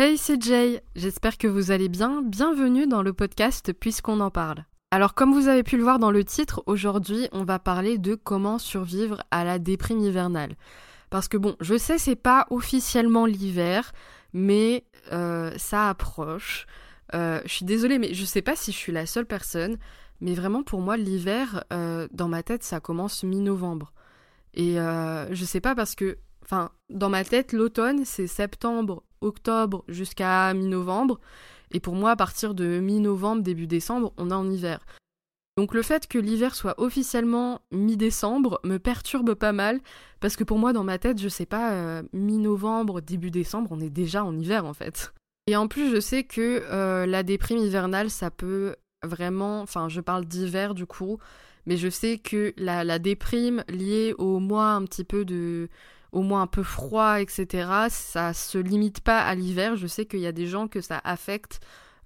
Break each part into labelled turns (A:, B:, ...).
A: Hey, c'est Jay, j'espère que vous allez bien. Bienvenue dans le podcast Puisqu'on en parle. Alors comme vous avez pu le voir dans le titre, aujourd'hui on va parler de comment survivre à la déprime hivernale. Parce que bon, je sais c'est pas officiellement l'hiver, mais euh, ça approche. Euh, je suis désolée, mais je sais pas si je suis la seule personne, mais vraiment pour moi l'hiver, euh, dans ma tête, ça commence mi-novembre. Et je sais pas parce que, enfin, dans ma tête, l'automne c'est septembre, octobre jusqu'à mi-novembre. Et pour moi, à partir de mi-novembre, début décembre, on est en hiver. Donc le fait que l'hiver soit officiellement mi-décembre me perturbe pas mal, parce que pour moi, dans ma tête, je sais pas, euh, mi-novembre, début décembre, on est déjà en hiver en fait. Et en plus, je sais que euh, la déprime hivernale, ça peut vraiment, enfin je parle d'hiver du coup, mais je sais que la, la déprime liée au mois un petit peu de au moins un peu froid, etc. Ça se limite pas à l'hiver. Je sais qu'il y a des gens que ça affecte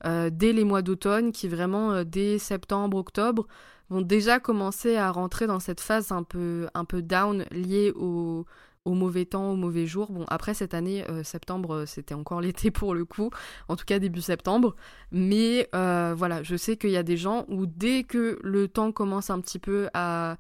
A: euh, dès les mois d'automne, qui vraiment euh, dès septembre, octobre vont déjà commencer à rentrer dans cette phase un peu, down liée au, mauvais temps, au mauvais jour. Bon, après cette année, euh, septembre, c'était encore l'été pour le coup, en tout cas début septembre. Mais voilà, je sais qu'il y a des gens où dès que le temps commence un petit peu à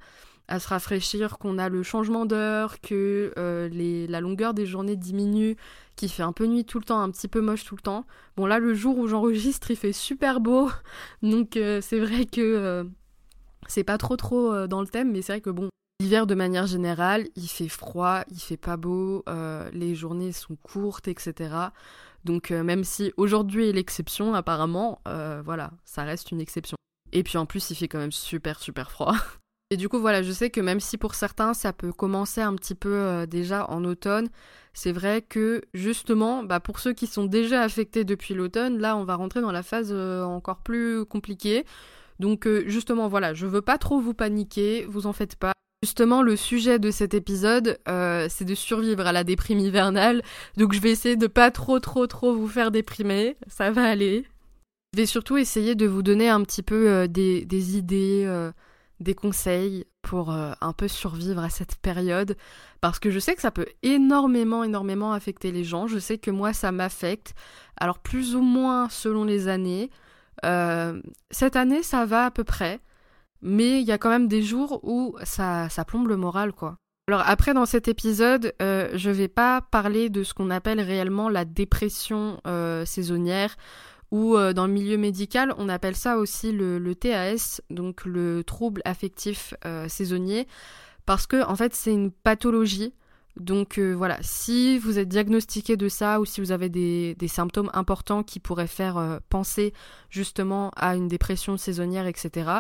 A: à se rafraîchir, qu'on a le changement d'heure, que euh, la longueur des journées diminue, qu'il fait un peu nuit tout le temps, un petit peu moche tout le temps. Bon là le jour où j'enregistre il fait super beau, donc euh, c'est vrai que euh, c'est pas trop trop dans le thème, mais c'est vrai que bon, l'hiver de manière générale, il fait froid, il fait pas beau, les journées sont courtes, etc. Donc même si aujourd'hui est l'exception apparemment, voilà, ça reste une exception. Et puis en plus il fait quand même super super froid. Et du coup, voilà, je sais que même si pour certains, ça peut commencer un petit peu euh, déjà en automne, c'est vrai que justement, bah, pour ceux qui sont déjà affectés depuis l'automne, là, on va rentrer dans la phase euh, encore plus compliquée. Donc, euh, justement, voilà, je veux pas trop vous paniquer, vous en faites pas. Justement, le sujet de cet épisode, c'est de survivre à la déprime hivernale. Donc, je vais essayer de pas trop, trop, trop vous faire déprimer. Ça va aller. Je vais surtout essayer de vous donner un petit peu des, des, idées des conseils pour euh, un peu survivre à cette période parce que je sais que ça peut énormément énormément affecter les gens. Je sais que moi ça m'affecte. Alors plus ou moins selon les années. Euh, cette année ça va à peu près, mais il y a quand même des jours où ça, ça plombe le moral quoi. Alors après dans cet épisode, euh, je vais pas parler de ce qu'on appelle réellement la dépression saisonnière ou euh, dans le milieu médical, on appelle ça aussi le, TAS, donc le trouble affectif euh, saisonnier, parce que en fait c'est une pathologie. Donc euh, voilà, si vous êtes diagnostiqué de ça ou si vous avez des, des symptômes importants qui pourraient faire penser justement à une dépression saisonnière, etc.,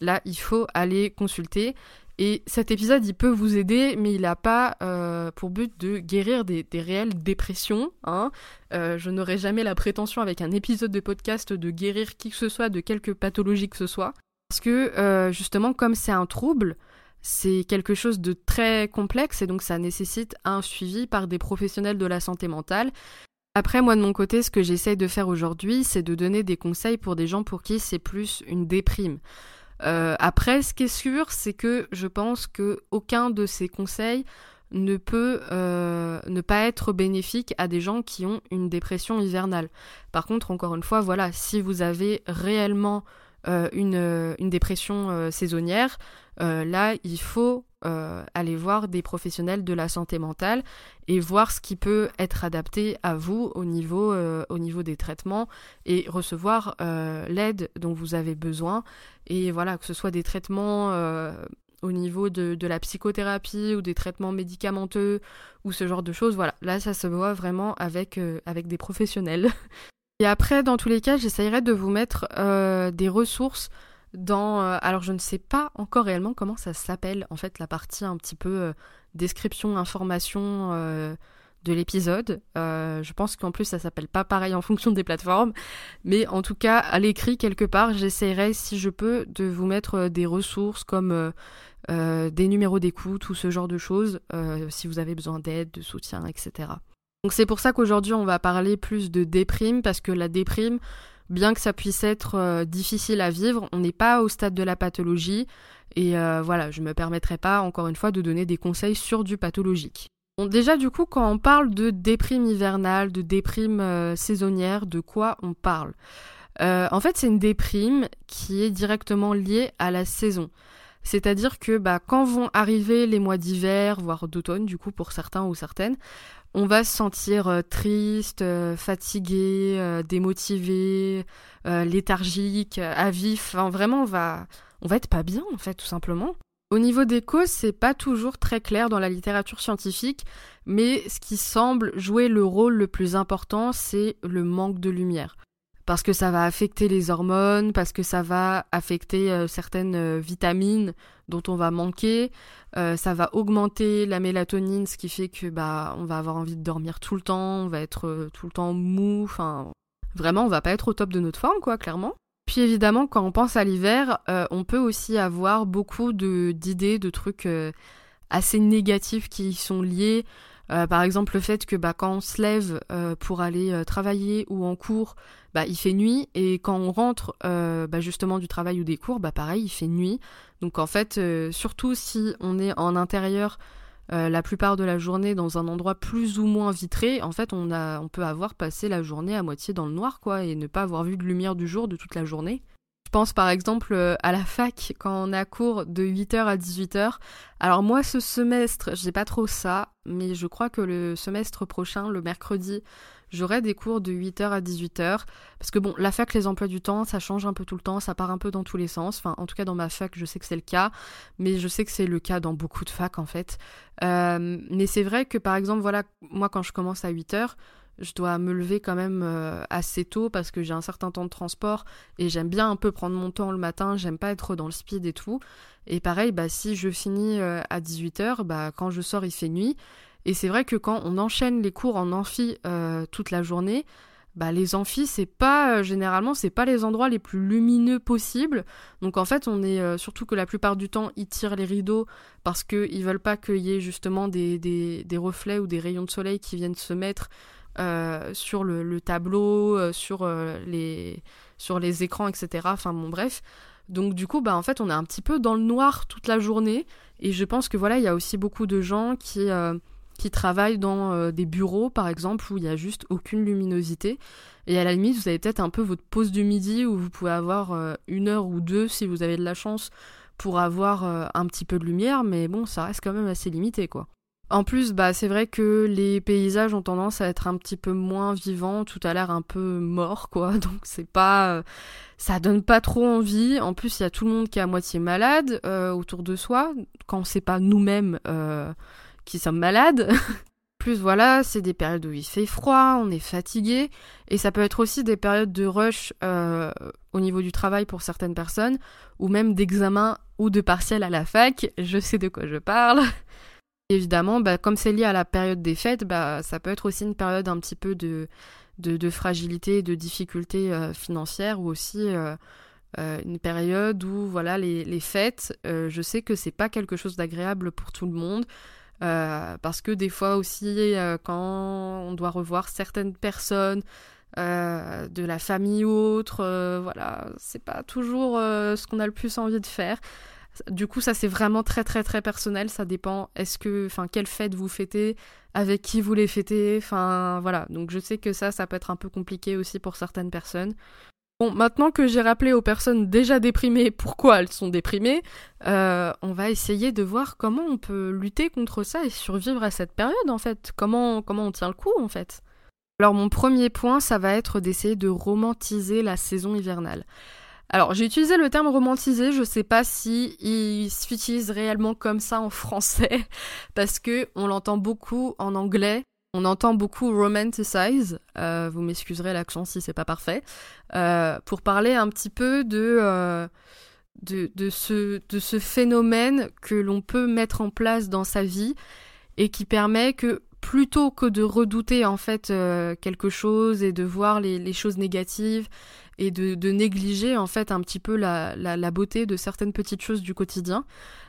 A: là il faut aller consulter. Et cet épisode, il peut vous aider, mais il n'a pas euh, pour but de guérir des, réelles dépressions. Hein. Euh, je n'aurai jamais la prétention avec un épisode de podcast de guérir qui que ce soit de quelque pathologie que ce soit. Parce que euh, justement, comme c'est un trouble, c'est quelque chose de très complexe et donc ça nécessite un suivi par des professionnels de la santé mentale. Après, moi de mon côté, ce que j'essaye de faire aujourd'hui, c'est de donner des conseils pour des gens pour qui c'est plus une déprime. Euh, après, ce qui est sûr, c'est que je pense que aucun de ces conseils ne peut euh, ne pas être bénéfique à des gens qui ont une dépression hivernale. Par contre, encore une fois, voilà, si vous avez réellement une, une, dépression saisonnière, là, il faut euh, aller voir des professionnels de la santé mentale et voir ce qui peut être adapté à vous au niveau, euh, au niveau des traitements et recevoir euh, l'aide dont vous avez besoin. Et voilà, que ce soit des traitements au niveau de, de, la psychothérapie ou des traitements médicamenteux ou ce genre de choses, voilà, là ça se voit vraiment avec, avec des professionnels. Et après, dans tous les cas, j'essayerai de vous mettre des ressources dans euh, alors je ne sais pas encore réellement comment ça s'appelle en fait la partie un petit peu euh, description information euh, de l'épisode. Je pense qu'en plus ça s'appelle pas pareil en fonction des plateformes. Mais en tout cas à l'écrit quelque part j'essaierai si je peux de vous mettre des ressources comme des numéros d'écoute ou ce genre de choses si vous avez besoin d'aide de soutien etc Donc c'est pour ça qu'aujourd'hui on va parler plus de déprime parce que la déprime, bien que ça puisse être euh, difficile à vivre, on n'est pas au stade de la pathologie et euh, voilà, je me permettrai pas encore une fois de donner des conseils sur du pathologique. Bon, déjà du coup quand on parle de déprime hivernale, de déprime euh, saisonnière, de quoi on parle? En fait c'est une déprime qui est directement liée à la saison. C'est-à-dire que bah, quand vont arriver les mois d'hiver, voire d'automne du coup pour certains ou certaines, on va se sentir euh, triste, euh, fatigué, euh, démotivé, léthargique, à vif. Enfin, vraiment, on va, on va être pas bien, en fait, tout simplement. Au niveau des causes, c'est pas toujours très clair dans la littérature scientifique, mais ce qui semble jouer le rôle le plus important, c'est le manque de lumière parce que ça va affecter les hormones, parce que ça va affecter euh, certaines euh, vitamines dont on va manquer, euh, ça va augmenter la mélatonine, ce qui fait que bah on va avoir envie de dormir tout le temps, on va être tout le temps mou, enfin vraiment on va pas être au top de notre forme quoi, clairement. Puis évidemment quand on pense à l'hiver, on peut aussi avoir beaucoup de d'idées, de trucs assez négatifs qui sont liés euh, par exemple, le fait que bah, quand on se lève euh, pour aller euh, travailler ou en cours, bah, il fait nuit, et quand on rentre bah, justement du travail ou des cours, bah, pareil, il fait nuit. Donc en fait, surtout si on est en intérieur la plupart de la journée dans un endroit plus ou moins vitré, en fait, on, peut avoir passé la journée à moitié dans le noir, quoi, et ne pas avoir vu de lumière du jour de toute la journée pense par exemple euh, à la fac quand on a cours de 8h à 18h. Alors moi ce semestre, j'ai pas trop ça, mais je crois que le semestre prochain, le mercredi, j'aurai des cours de 8h à 18h. Parce que bon, la fac, les emplois du temps, ça change un peu tout le temps, ça part un peu dans tous les sens. Enfin, en tout cas dans ma fac, je sais que c'est le cas, mais je sais que c'est le cas dans beaucoup de facs en fait. Euh, mais c'est vrai que par exemple, voilà, moi quand je commence à 8h, je dois me lever quand même euh, assez tôt parce que j'ai un certain temps de transport et j'aime bien un peu prendre mon temps le matin, j'aime pas être dans le speed et tout. Et pareil, bah, si je finis euh, à 18h, bah, quand je sors il fait nuit. Et c'est vrai que quand on enchaîne les cours en amphi euh, toute la journée, bah, les amphis, c'est pas généralement c'est pas les endroits les plus lumineux possibles. Donc en fait, on est surtout que la plupart du temps ils tirent les rideaux parce qu'ils veulent pas qu'il y ait justement des, des, reflets ou des rayons de soleil qui viennent se mettre sur le, tableau, euh, sur, euh, les, sur les écrans, etc. Enfin bon, bref. Donc du coup, bah en fait, on est un petit peu dans le noir toute la journée. Et je pense que voilà, il y a aussi beaucoup de gens qui, qui travaillent dans des bureaux, par exemple, où il n'y a juste aucune luminosité. Et à la limite, vous avez peut-être un peu votre pause du midi où vous pouvez avoir une heure ou deux, si vous avez de la chance, pour avoir un petit peu de lumière. Mais bon, ça reste quand même assez limité, quoi. En plus, bah, c'est vrai que les paysages ont tendance à être un petit peu moins vivants, tout a l'air un peu mort, quoi. Donc c'est pas, euh, ça donne pas trop envie. En plus, il y a tout le monde qui est à moitié malade euh, autour de soi, quand c'est pas nous-mêmes euh, qui sommes malades. plus voilà, c'est des périodes où il fait froid, on est fatigué, et ça peut être aussi des périodes de rush au niveau du travail pour certaines personnes, ou même d'examen ou de partiel à la fac. Je sais de quoi je parle. Évidemment, bah, comme c'est lié à la période des fêtes, bah, ça peut être aussi une période un petit peu de, fragilité, de difficulté euh, financière ou aussi euh, euh, une période où voilà les, les fêtes, je sais que c'est pas quelque chose d'agréable pour tout le monde. parce que des fois aussi, quand on doit revoir certaines personnes, de la famille ou autre, voilà, c'est pas toujours ce qu'on a le plus envie de faire. Du coup, ça c'est vraiment très très très personnel. Ça dépend. Est-ce que, enfin, quelle fête vous fêtez, avec qui vous les fêtez, enfin voilà. Donc je sais que ça, ça peut être un peu compliqué aussi pour certaines personnes. Bon, maintenant que j'ai rappelé aux personnes déjà déprimées pourquoi elles sont déprimées, euh, on va essayer de voir comment on peut lutter contre ça et survivre à cette période en fait. Comment comment on tient le coup en fait. Alors mon premier point, ça va être d'essayer de romantiser la saison hivernale. Alors, j'ai utilisé le terme romantisé, je sais pas si il s'utilise réellement comme ça en français, parce que on l'entend beaucoup en anglais. On entend beaucoup romanticize, euh, vous m'excuserez l'accent si c'est pas parfait, euh, pour parler un petit peu de, euh, de, de, ce, de ce phénomène que l'on peut mettre en place dans sa vie et qui permet que plutôt que de redouter en fait quelque chose et de voir les choses négatives et de, négliger en fait un petit peu la, la, beauté de certaines petites choses du quotidien,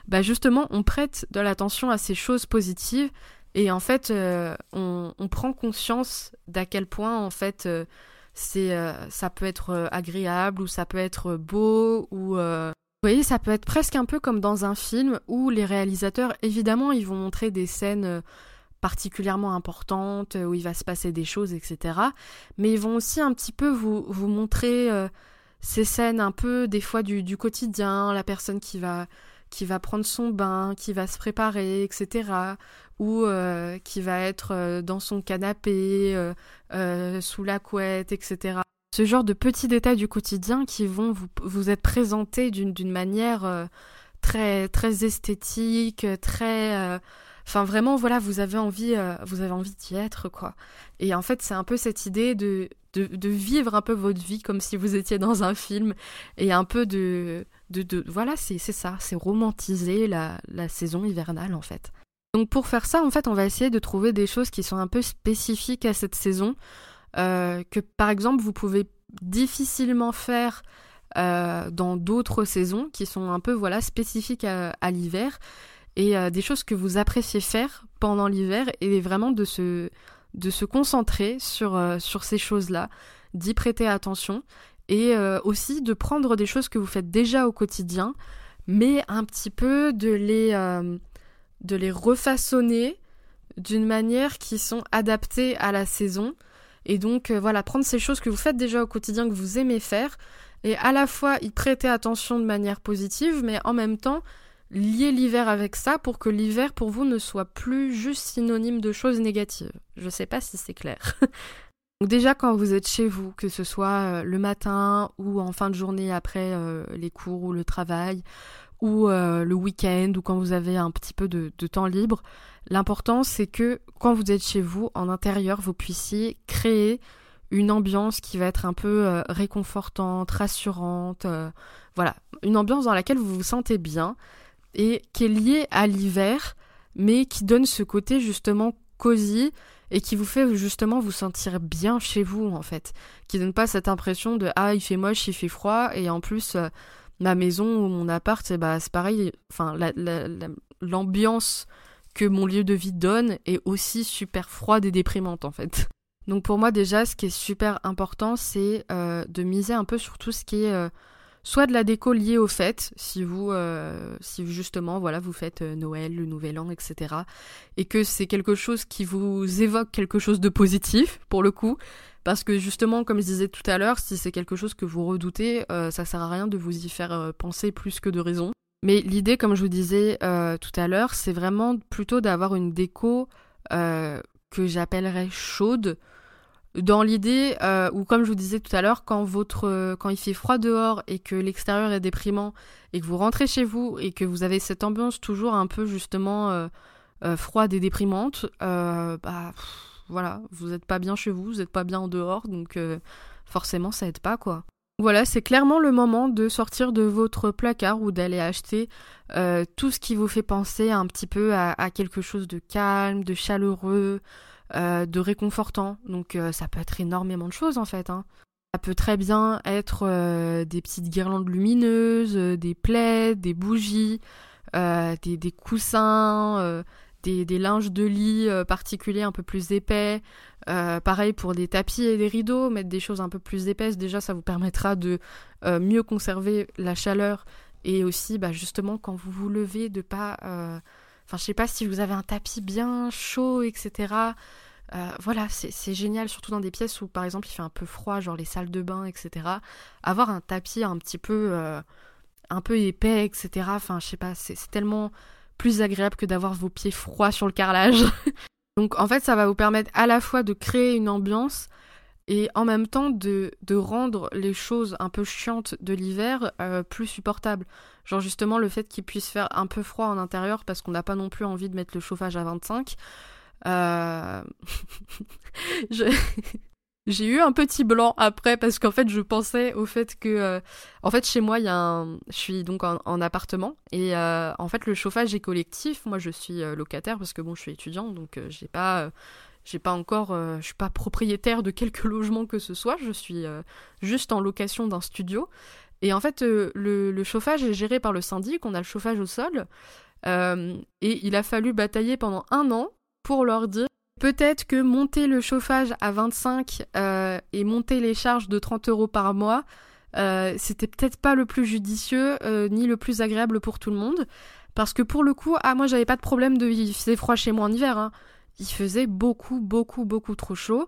A: bah justement on prête de l'attention à ces choses positives Et en fait, on, prend conscience d'à quel point, en fait, c'est, ça peut être agréable ou ça peut être beau ou vous voyez, ça peut être presque un peu comme dans un film où les réalisateurs, évidemment, ils vont montrer des scènes euh, particulièrement importantes, euh, où il va se passer des choses, etc. Mais ils vont aussi un petit peu vous, vous montrer euh, ces scènes un peu des fois du, quotidien, la personne qui va qui va prendre son bain, qui va se préparer, etc. Ou qui va être dans son canapé, sous la couette, etc ce genre de petits détails du quotidien qui vont vous, vous être présentés d'une manière euh, très très esthétique, très euh, enfin vraiment voilà, vous avez envie euh, vous avez envie d'y être quoi. Et en fait, c'est un peu cette idée de, de, vivre un peu votre vie comme si vous étiez dans un film et un peu de de, de voilà, c'est ça, c'est romantiser la, la saison hivernale en fait. Donc pour faire ça, en fait, on va essayer de trouver des choses qui sont un peu spécifiques à cette saison. Euh, que par exemple vous pouvez difficilement faire euh, dans d'autres saisons qui sont un peu voilà spécifiques à, l'hiver et euh, des choses que vous appréciez faire pendant l'hiver et vraiment de se concentrer sur sur ces choses-là, d'y prêter attention et aussi de prendre des choses que vous faites déjà au quotidien mais un petit peu de les de les refaçonner d'une manière qui sont adaptées à la saison et donc euh, voilà, prendre ces choses que vous faites déjà au quotidien, que vous aimez faire, et à la fois y prêter attention de manière positive, mais en même temps lier l'hiver avec ça pour que l'hiver pour vous ne soit plus juste synonyme de choses négatives. Je sais pas si c'est clair. Donc déjà quand vous êtes chez vous, que ce soit euh, le matin ou en fin de journée après euh, les cours ou le travail, ou le week-end, ou quand vous avez un petit peu de temps libre, L'important, c'est que quand vous êtes chez vous, en intérieur, vous puissiez créer une ambiance qui va être un peu euh, réconfortante, rassurante, euh, voilà, une ambiance dans laquelle vous vous sentez bien et qui est liée à l'hiver, mais qui donne ce côté justement cosy et qui vous fait justement vous sentir bien chez vous en fait, qui donne pas cette impression de ah il fait moche, il fait froid et en plus euh, ma maison ou mon appart c'est bah c'est pareil, enfin l'ambiance que mon lieu de vie donne est aussi super froide et déprimante en fait. Donc pour moi déjà ce qui est super important c'est euh, de miser un peu sur tout ce qui est euh, soit de la déco liée aux fêtes, si vous, euh, si justement voilà vous faites Noël, le Nouvel An, etc. Et que c'est quelque chose qui vous évoque quelque chose de positif pour le coup, parce que justement comme je disais tout à l'heure, si c'est quelque chose que vous redoutez, ça sert à rien de vous y faire penser plus que de raison. Mais l'idée, comme je vous disais euh, tout à l'heure, c'est vraiment plutôt d'avoir une déco euh, que j'appellerais chaude. Dans l'idée euh, où, comme je vous disais tout à l'heure, quand votre quand il fait froid dehors et que l'extérieur est déprimant et que vous rentrez chez vous et que vous avez cette ambiance toujours un peu justement froide et déprimante, bah voilà, vous n'êtes pas bien chez vous, vous n'êtes pas bien en dehors, donc forcément ça aide pas quoi. Voilà, c'est clairement le moment de sortir de votre placard ou d'aller acheter euh, tout ce qui vous fait penser un petit peu à, quelque chose de calme, de chaleureux, euh, de réconfortant. Donc euh, ça peut être énormément de choses en fait. Hein. Ça peut très bien être des petites guirlandes lumineuses, des plaids, des bougies, des, des, coussins, des, linges de lit euh, particuliers un peu plus épais. Euh, pareil pour des tapis et des rideaux, mettre des choses un peu plus épaisses. Déjà, ça vous permettra de euh, mieux conserver la chaleur et aussi, bah, justement, quand vous vous levez, de pas. Enfin, je sais pas si vous avez un tapis bien chaud, etc. voilà, c'est génial, surtout dans des pièces où, par exemple, il fait un peu froid, genre les salles de bain, etc. Avoir un tapis un petit peu, un peu épais, etc. Enfin, je sais pas, c'est tellement plus agréable que d'avoir vos pieds froids sur le carrelage. Donc en fait, ça va vous permettre à la fois de créer une ambiance et en même temps de, de rendre les choses un peu chiantes de l'hiver euh, plus supportables. Genre justement le fait qu'il puisse faire un peu froid en intérieur parce qu'on n'a pas non plus envie de mettre le chauffage à 25. Euh... J'ai eu un petit blanc après parce qu'en fait je pensais au fait que euh, en fait chez moi il y a un je suis donc en, appartement et en fait le chauffage est collectif moi je suis locataire parce que bon je suis étudiant donc j'ai pas j'ai pas encore je suis pas propriétaire de quelque logement que ce soit je suis juste en location d'un studio et en fait le, le, chauffage est géré par le syndic on a le chauffage au sol et il a fallu batailler pendant un an pour leur dire peut-être que monter le chauffage à 25 euh, et monter les charges de 30 euros par mois, euh, c'était peut-être pas le plus judicieux euh, ni le plus agréable pour tout le monde. Parce que pour le coup, ah moi j'avais pas de problème de il faisait froid chez moi en hiver. Hein. Il faisait beaucoup, beaucoup, beaucoup trop chaud.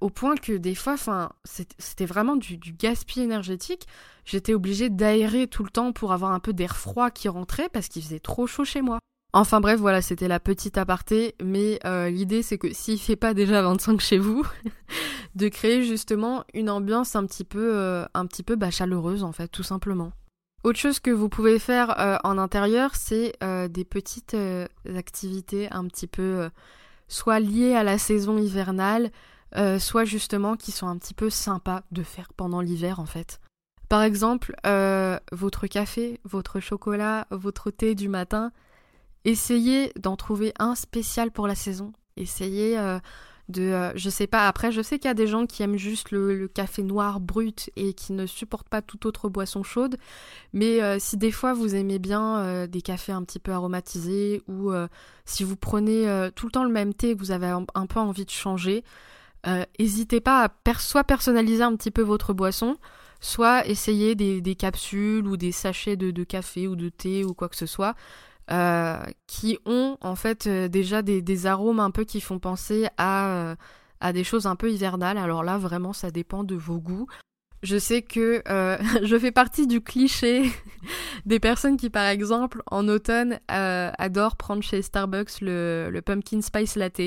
A: au point que des fois, c'était vraiment du, du gaspillage énergétique. J'étais obligée d'aérer tout le temps pour avoir un peu d'air froid qui rentrait parce qu'il faisait trop chaud chez moi. Enfin bref, voilà, c'était la petite aparté, mais euh, l'idée c'est que s'il fait pas déjà 25 chez vous, de créer justement une ambiance un petit peu, euh, un petit peu bah, chaleureuse en fait, tout simplement. Autre chose que vous pouvez faire euh, en intérieur, c'est des petites activités un petit peu soit liées à la saison hivernale, soit justement qui sont un petit peu sympas de faire pendant l'hiver en fait. Par exemple, votre café, votre chocolat, votre thé du matin, essayez d'en trouver un spécial pour la saison. Essayez euh, euh, je sais pas, après je sais qu'il y a des gens qui aiment juste le, café noir brut et qui ne supportent pas toute autre boisson chaude, mais euh, si des fois vous aimez bien des cafés un petit peu aromatisés ou si vous prenez tout le temps le même thé et que vous avez un, peu envie de changer, n'hésitez pas à soit personnaliser un petit peu votre boisson, soit essayer des, capsules ou des sachets de, café ou de thé ou quoi que ce soit. Euh, qui ont en fait euh, déjà des, arômes un peu qui font penser à, euh, à des choses un peu hivernales. Alors là, vraiment, ça dépend de vos goûts. Je sais que je fais partie du cliché des personnes qui, par exemple, en automne, adorent prendre chez Starbucks le, le pumpkin spice latte.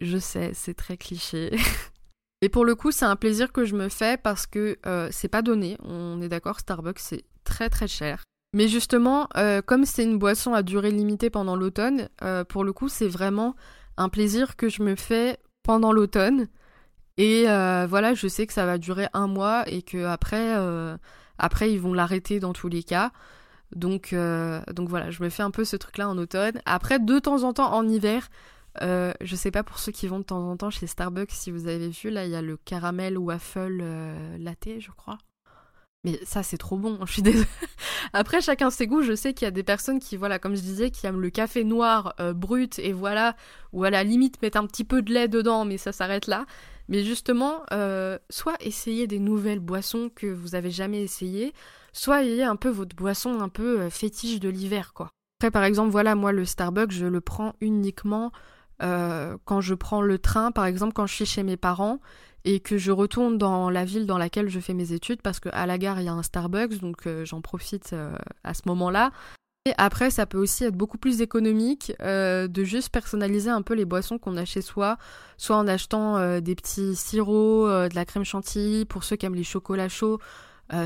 A: Je sais, c'est très cliché. Et pour le coup, c'est un plaisir que je me fais parce que c'est pas donné. On est d'accord, Starbucks, c'est très très cher. Mais justement, euh, comme c'est une boisson à durée limitée pendant l'automne, euh, pour le coup, c'est vraiment un plaisir que je me fais pendant l'automne. Et euh, voilà, je sais que ça va durer un mois et que après, ils vont l'arrêter dans tous les cas. Donc, donc voilà, je me fais un peu ce truc-là en automne. Après, de temps en temps en hiver, je sais pas pour ceux qui vont de temps en temps chez Starbucks, si vous avez vu, là, il y a le caramel waffle latte, je crois. Mais ça, c'est trop bon, je suis désolée. Après, chacun ses goûts. Je sais qu'il y a des personnes qui, voilà, comme je disais, qui aiment le café noir euh, brut et voilà, ou à la limite mettre un petit peu de lait dedans, mais ça s'arrête là. Mais justement, euh, soit essayez des nouvelles boissons que vous avez jamais essayées, soit ayez un peu votre boisson un peu euh, fétiche de l'hiver, quoi. Après, par exemple, voilà, moi, le Starbucks, je le prends uniquement quand je prends le train, par exemple, quand je suis chez mes parents et que je retourne dans la ville dans laquelle je fais mes études parce qu'à la gare il y a un Starbucks donc euh, j'en profite euh, à ce moment-là. Et après ça peut aussi être beaucoup plus économique euh, de juste personnaliser un peu les boissons qu'on a chez soi, soit en achetant des petits sirops, de la crème chantilly pour ceux qui aiment les chocolats chauds.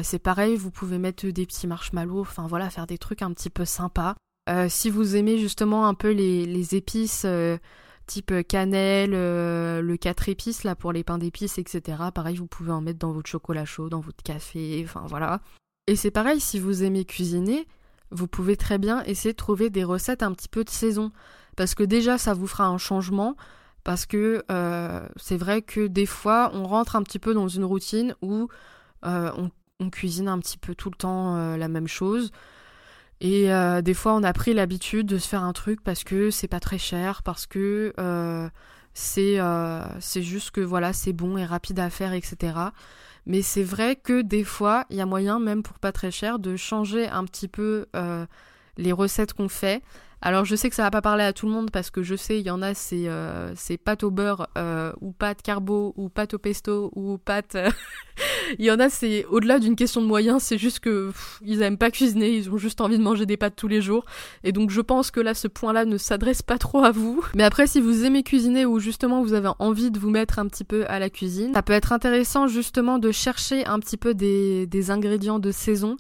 A: c'est pareil, vous pouvez mettre des petits marshmallows, enfin voilà, faire des trucs un petit peu sympas. Si vous aimez justement un peu les, épices type euh, cannelle, euh, le 4 épices là pour les pains d'épices, etc. Pareil, vous pouvez en mettre dans votre chocolat chaud, dans votre café, enfin voilà. Et c'est pareil, si vous aimez cuisiner, vous pouvez très bien essayer de trouver des recettes un petit peu de saison. Parce que déjà, ça vous fera un changement. Parce que euh, c'est vrai que des fois, on rentre un petit peu dans une routine où on, cuisine un petit peu tout le temps la même chose. Et euh, des fois, on a pris l'habitude de se faire un truc parce que c'est pas très cher, parce que euh, c'est euh, juste que voilà, c'est bon et rapide à faire, etc. Mais c'est vrai que des fois, il y a moyen, même pour pas très cher, de changer un petit peu les recettes qu'on fait alors je sais que ça va pas parler à tout le monde parce que je sais il y en a c'est euh, pâte au beurre euh, ou pâte carbo ou pâte au pesto ou pâte euh, il y en a c'est au-delà d'une question de moyens, c'est juste que ils aiment pas cuisiner, ils ont juste envie de manger des pâtes tous les jours et donc je pense que là ce point-là ne s'adresse pas trop à vous. Mais après si vous aimez cuisiner ou justement vous avez envie de vous mettre un petit peu à la cuisine, ça peut être intéressant justement de chercher un petit peu des, des ingrédients de saison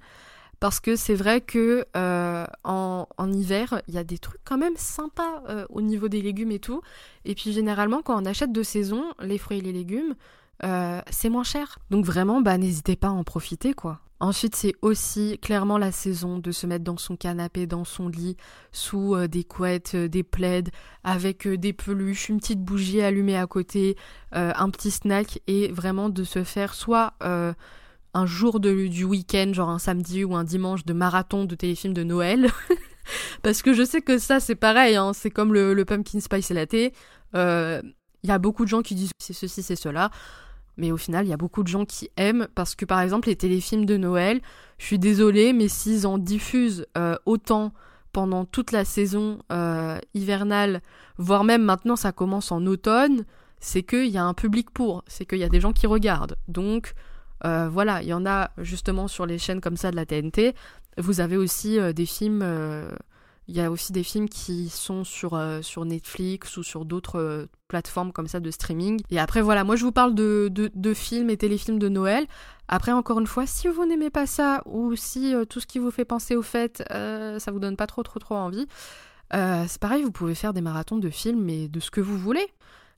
A: parce que c'est vrai que euh, en, hiver, il y a des trucs quand même sympas euh, au niveau des légumes et tout. Et puis généralement, quand on achète de saison, les fruits et les légumes, euh, c'est moins cher. Donc vraiment, bah n'hésitez pas à en profiter, quoi. Ensuite, c'est aussi clairement la saison de se mettre dans son canapé, dans son lit, sous des couettes, des plaids, avec des peluches, une petite bougie allumée à côté, un petit snack, et vraiment de se faire soit un jour de, du week-end, genre un samedi ou un dimanche de marathon de téléfilm de Noël. Parce que je sais que ça, c'est pareil, hein, c'est comme le, pumpkin spice latte. Il euh, y a beaucoup de gens qui disent c'est ceci, c'est cela. Mais au final, il y a beaucoup de gens qui aiment parce que, par exemple, les téléfilms de Noël, je suis désolée, mais s'ils en diffusent euh, autant pendant toute la saison euh, hivernale, voire même maintenant ça commence en automne, c'est qu'il y a un public pour, c'est qu'il y a des gens qui regardent. Donc euh, voilà, il y en a justement sur les chaînes comme ça de la TNT. Vous avez aussi des films, il y a aussi des films qui sont sur, sur Netflix ou sur d'autres plateformes comme ça de streaming. Et après voilà, moi je vous parle de, de, de films et téléfilms de Noël. Après, encore une fois, si vous n'aimez pas ça, ou si euh, tout ce qui vous fait penser au fait, euh, ça vous donne pas trop trop trop envie, euh, c'est pareil, vous pouvez faire des marathons de films et de ce que vous voulez.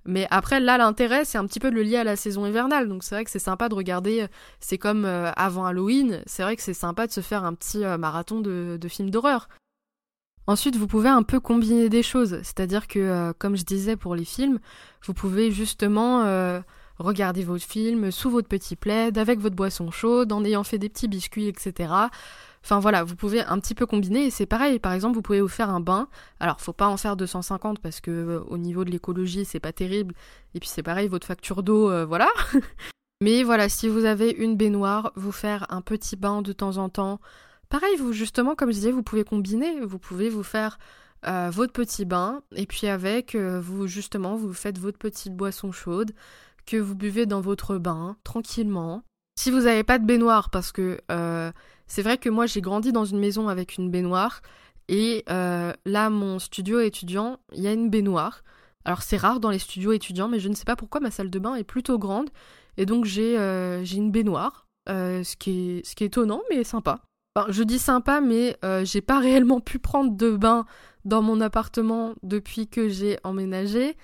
A: Mais après, là, l'intérêt, c'est un petit peu de le lier à la saison hivernale. Donc c'est vrai que c'est sympa de regarder, c'est comme avant Halloween, c'est vrai que c'est sympa de se faire un petit marathon de, de films d'horreur. Ensuite, vous pouvez un peu combiner des choses. C'est-à-dire que, comme je disais pour les films, vous pouvez justement regardez votre film sous votre petit plaid, avec votre boisson chaude, en ayant fait des petits biscuits, etc. Enfin voilà, vous pouvez un petit peu combiner et c'est pareil. Par exemple, vous pouvez vous faire un bain. Alors, faut pas en faire 250 parce que euh, au niveau de l'écologie, c'est pas terrible. Et puis c'est pareil, votre facture d'eau, euh, voilà. Mais voilà, si vous avez une baignoire, vous faire un petit bain de temps en temps. Pareil, vous justement, comme je disais, vous pouvez combiner. Vous pouvez vous faire euh, votre petit bain et puis avec vous justement, vous faites votre petite boisson chaude que vous buvez dans votre bain, tranquillement. Si vous n'avez pas de baignoire, parce que euh, c'est vrai que moi j'ai grandi dans une maison avec une baignoire, et euh, là, mon studio étudiant, il y a une baignoire. Alors c'est rare dans les studios étudiants, mais je ne sais pas pourquoi ma salle de bain est plutôt grande, et donc j'ai euh, une baignoire, ce, qui est, ce qui est étonnant, mais sympa. Enfin, je dis sympa, mais j'ai pas réellement pu prendre de bain dans mon appartement depuis que j'ai emménagé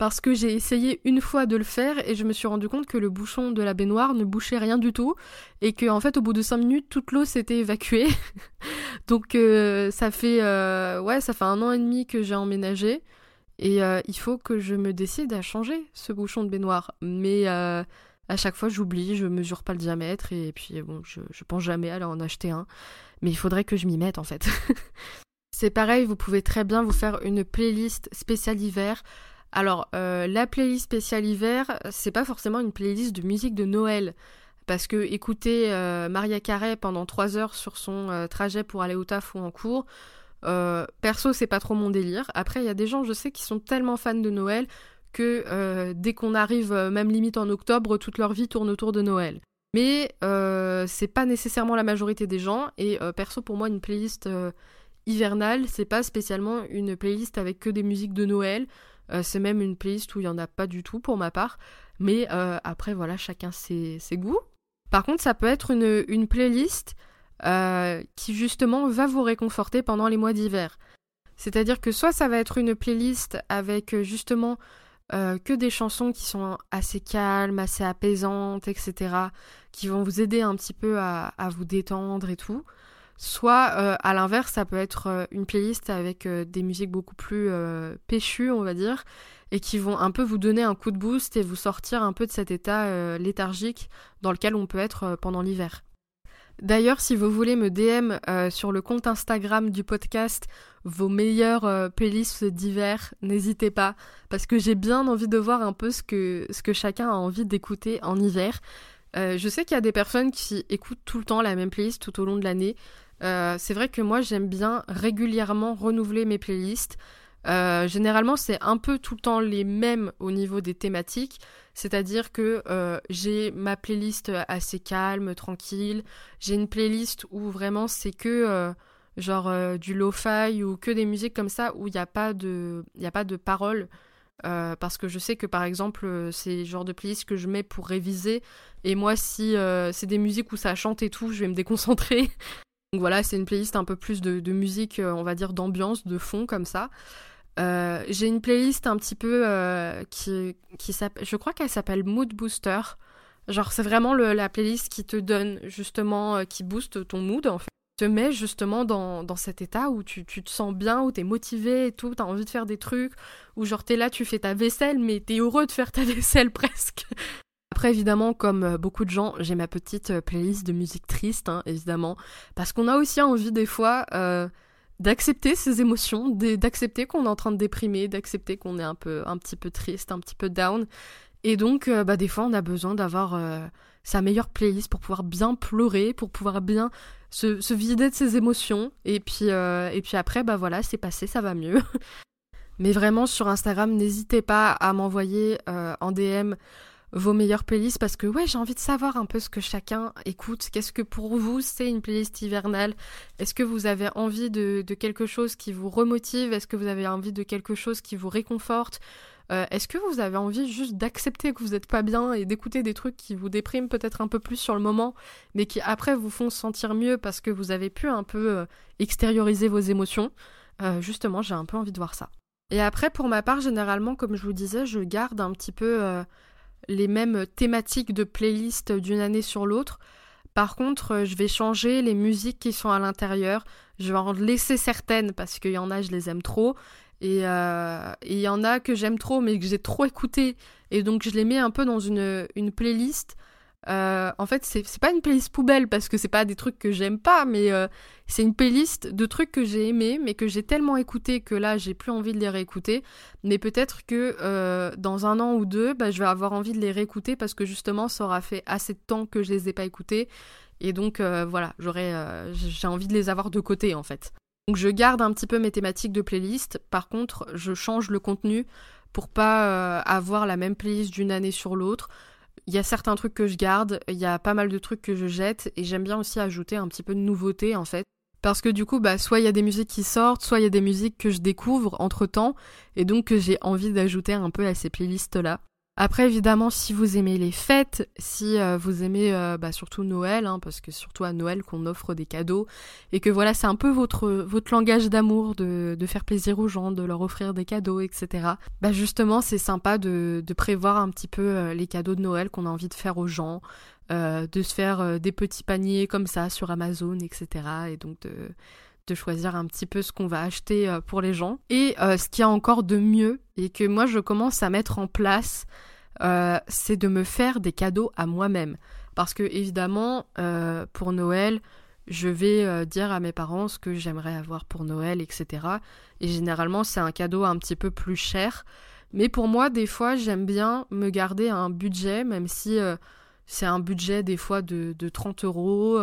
A: parce que j'ai essayé une fois de le faire et je me suis rendu compte que le bouchon de la baignoire ne bouchait rien du tout et que en fait au bout de 5 minutes toute l'eau s'était évacuée. Donc euh, ça fait euh, ouais ça fait un an et demi que j'ai emménagé et euh, il faut que je me décide à changer ce bouchon de baignoire. Mais à chaque fois j'oublie, je mesure pas le diamètre et puis bon je, pense jamais à en acheter un. Mais il faudrait que je m'y mette en fait. C'est pareil, vous pouvez très bien vous faire une playlist spéciale hiver alors, euh, la playlist spéciale hiver, c'est pas forcément une playlist de musique de Noël. Parce que écouter euh, Maria Carey pendant 3 heures sur son euh, trajet pour aller au taf ou en cours, perso, c'est pas trop mon délire. Après, il y a des gens, je sais, qui sont tellement fans de Noël que dès qu'on arrive, même limite en octobre, toute leur vie tourne autour de Noël. Mais c'est pas nécessairement la majorité des gens. Et perso, pour moi, une playlist hivernale, c'est pas spécialement une playlist avec que des musiques de Noël. Euh, c'est même une playlist où il n'y en a pas du tout pour ma part. Mais euh, après, voilà, chacun ses, goûts. Par contre, ça peut être une, playlist euh, qui justement va vous réconforter pendant les mois d'hiver. C'est-à-dire que soit ça va être une playlist avec justement que des chansons qui sont assez calmes, assez apaisantes, etc., qui vont vous aider un petit peu à vous détendre et tout. Soit, euh, à l'inverse, ça peut être euh, une playlist avec euh, des musiques beaucoup plus péchues, on va dire, et qui vont un peu vous donner un coup de boost et vous sortir un peu de cet état léthargique dans lequel on peut être pendant l'hiver. D'ailleurs, si vous voulez me DM sur le compte Instagram du podcast vos meilleures playlists d'hiver, n'hésitez pas, parce que j'ai bien envie de voir un peu ce que, chacun a envie d'écouter en hiver. je sais qu'il y a des personnes qui écoutent tout le temps la même playlist tout au long de l'année. Euh, c'est vrai que moi j'aime bien régulièrement renouveler mes playlists. Euh, généralement c'est un peu tout le temps les mêmes au niveau des thématiques, c'est-à-dire que euh, j'ai ma playlist assez calme, tranquille, j'ai une playlist où vraiment c'est que genre du lo-fi ou que des musiques comme ça où il n'y a pas de pas de paroles. Parce que je sais que par exemple c'est le genre de playlist que je mets pour réviser. Et moi si c'est des musiques où ça chante et tout je vais me déconcentrer. Donc voilà, c'est une playlist un peu plus de, musique, euh, on va dire d'ambiance, de fond comme ça. Euh, j'ai une playlist un petit peu euh, qui, qui s'appelle, je crois qu'elle s'appelle Mood Booster. Genre c'est vraiment la playlist qui te donne justement, qui booste ton mood en fait. Te met justement dans, dans cet état où tu, tu te sens bien, où t'es motivé et tout, t'as envie de faire des trucs, où genre t'es là, tu fais ta vaisselle, mais t'es heureux de faire ta vaisselle presque. Après, évidemment, comme euh, beaucoup de gens, j'ai ma petite euh, playlist de musique triste, hein, évidemment, parce qu'on a aussi envie des fois euh, d'accepter ses émotions, d'accepter qu'on est en train de déprimer, d'accepter qu'on est un peu un petit peu triste, un petit peu down. Et donc euh, bah des fois on a besoin d'avoir euh, sa meilleure playlist pour pouvoir bien pleurer, pour pouvoir bien se, vider de ses émotions et puis euh, et puis après bah voilà, c'est passé, ça va mieux. Mais vraiment sur Instagram, n'hésitez pas à m'envoyer en DM vos meilleures playlists parce que ouais j'ai envie de savoir un peu ce que chacun écoute. Qu'est-ce que pour vous c'est une playlist hivernale? Est-ce que vous avez envie de, quelque chose qui vous remotive? Est-ce que vous avez envie de quelque chose qui vous réconforte? Euh, Est-ce que vous avez envie juste d'accepter que vous n'êtes pas bien et d'écouter des trucs qui vous dépriment peut-être un peu plus sur le moment, mais qui après vous font sentir mieux parce que vous avez pu un peu euh, extérioriser vos émotions? Euh, Justement, j'ai un peu envie de voir ça. Et après, pour ma part, généralement, comme je vous disais, je garde un petit peu les mêmes thématiques de playlist d'une année sur l'autre. Par contre, je vais changer les musiques qui sont à l'intérieur. Je vais en laisser certaines parce qu'il y en a, je les aime trop. Et euh, il y en a que j'aime trop mais que j'ai trop écouté. Et donc je les mets un peu dans une, une playlist euh, en fait, c'est pas une playlist poubelle parce que c'est pas des trucs que j'aime pas, mais euh, c'est une playlist de trucs que j'ai aimés, mais que j'ai tellement écouté que là, j'ai plus envie de les réécouter. Mais peut-être que euh, dans un an ou deux, bah, je vais avoir envie de les réécouter parce que justement, ça aura fait assez de temps que je les ai pas écoutés. Et donc, voilà, j'aurais, j'ai envie de les avoir de côté en fait. Donc, je garde un petit peu mes thématiques de playlist. Par contre, je change le contenu pour pas avoir la même playlist d'une année sur l'autre. Il y a certains trucs que je garde, il y a pas mal de trucs que je jette, et j'aime bien aussi ajouter un petit peu de nouveauté en fait. Parce que du coup, bah, soit il y a des musiques qui sortent, soit il y a des musiques que je découvre entre temps, et donc que j'ai envie d'ajouter un peu à ces playlists-là. Après, évidemment, si vous aimez les fêtes, si euh, vous aimez euh, bah, surtout Noël, hein, parce que surtout à Noël qu'on offre des cadeaux, et que voilà, c'est un peu votre, votre langage d'amour, de, faire plaisir aux gens, de leur offrir des cadeaux, etc. Bah justement, c'est sympa de, prévoir un petit peu euh, les cadeaux de Noël qu'on a envie de faire aux gens, de se faire des petits paniers comme ça sur Amazon, etc. Et donc de choisir un petit peu ce qu'on va acheter pour les gens. Et ce qu'il y a encore de mieux, et que moi je commence à mettre en place, euh, c'est de me faire des cadeaux à moi-même. Parce que évidemment, euh, pour Noël, je vais euh, dire à mes parents ce que j'aimerais avoir pour Noël, etc. Et généralement, c'est un cadeau un petit peu plus cher. Mais pour moi, des fois, j'aime bien me garder un budget, même si c'est un budget des fois de, de 30 euros.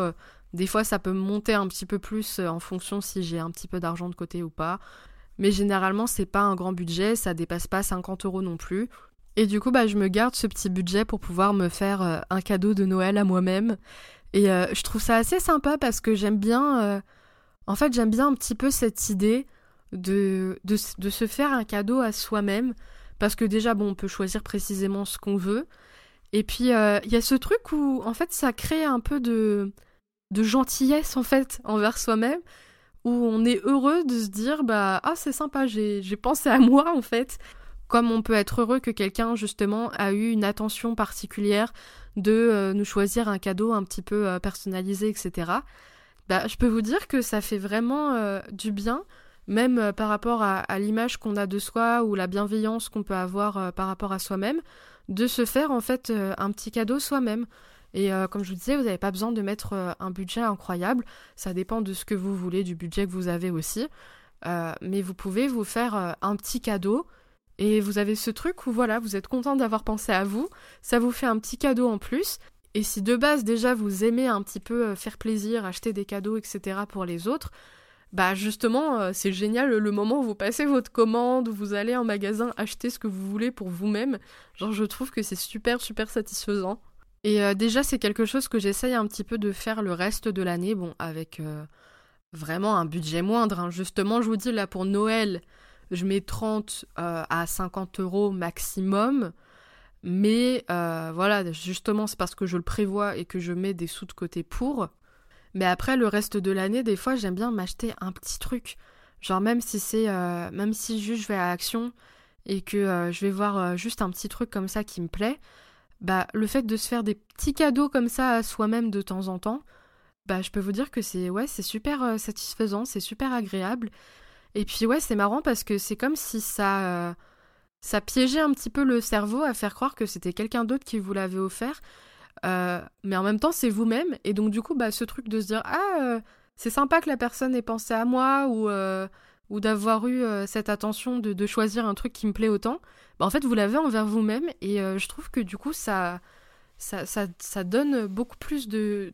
A: des fois, ça peut monter un petit peu plus en fonction si j'ai un petit peu d'argent de côté ou pas. Mais généralement, c'est pas un grand budget, ça dépasse pas 50 euros non plus. Et du coup, bah, je me garde ce petit budget pour pouvoir me faire euh, un cadeau de Noël à moi-même. Et euh, je trouve ça assez sympa parce que j'aime bien. Euh, en fait, j'aime bien un petit peu cette idée de, de, de se faire un cadeau à soi-même. Parce que déjà, bon, on peut choisir précisément ce qu'on veut. Et puis, il y a ce truc où, en fait, ça crée un peu de, de gentillesse, en fait, envers soi-même. Où on est heureux de se dire, bah, ah, c'est sympa, j'ai pensé à moi, en fait. Comme on peut être heureux que quelqu'un justement a eu une attention particulière de euh, nous choisir un cadeau un petit peu euh, personnalisé, etc. Bah, je peux vous dire que ça fait vraiment euh, du bien, même par rapport à, l'image qu'on a de soi ou la bienveillance qu'on peut avoir par rapport à soi-même, de se faire en fait un petit cadeau soi-même. Et comme je vous disais, vous n'avez pas besoin de mettre un budget incroyable, ça dépend de ce que vous voulez, du budget que vous avez aussi. mais vous pouvez vous faire un petit cadeau et vous avez ce truc où voilà, vous êtes content d'avoir pensé à vous, ça vous fait un petit cadeau en plus. Et si de base déjà vous aimez un petit peu euh, faire plaisir, acheter des cadeaux, etc. pour les autres, bah justement euh, c'est génial le moment où vous passez votre commande, où vous allez en magasin acheter ce que vous voulez pour vous-même. Genre je trouve que c'est super super satisfaisant. Et euh, déjà c'est quelque chose que j'essaye un petit peu de faire le reste de l'année, bon avec vraiment un budget moindre. Hein. Justement je vous dis là pour Noël, je mets 30 euh, à 50 euros maximum. Mais euh, voilà, justement, c'est parce que je le prévois et que je mets des sous de côté pour. Mais après, le reste de l'année, des fois, j'aime bien m'acheter un petit truc. Genre, même si c'est. Euh, même si juste je vais à Action et que je vais voir juste un petit truc comme ça qui me plaît, bah, le fait de se faire des petits cadeaux comme ça à soi-même de temps en temps, bah, je peux vous dire que c'est ouais, c'est super satisfaisant, c'est super agréable. Et puis ouais, c'est marrant parce que c'est comme si ça, euh, ça piégeait un petit peu le cerveau à faire croire que c'était quelqu'un d'autre qui vous l'avait offert. Euh, mais en même temps, c'est vous-même. Et donc du coup, bah, ce truc de se dire ah, euh, c'est sympa que la personne ait pensé à moi ou, ou d'avoir eu cette attention de, choisir un truc qui me plaît autant. Bah, en fait, vous l'avez envers vous-même et je trouve que du coup, ça, ça, ça, donne beaucoup plus de,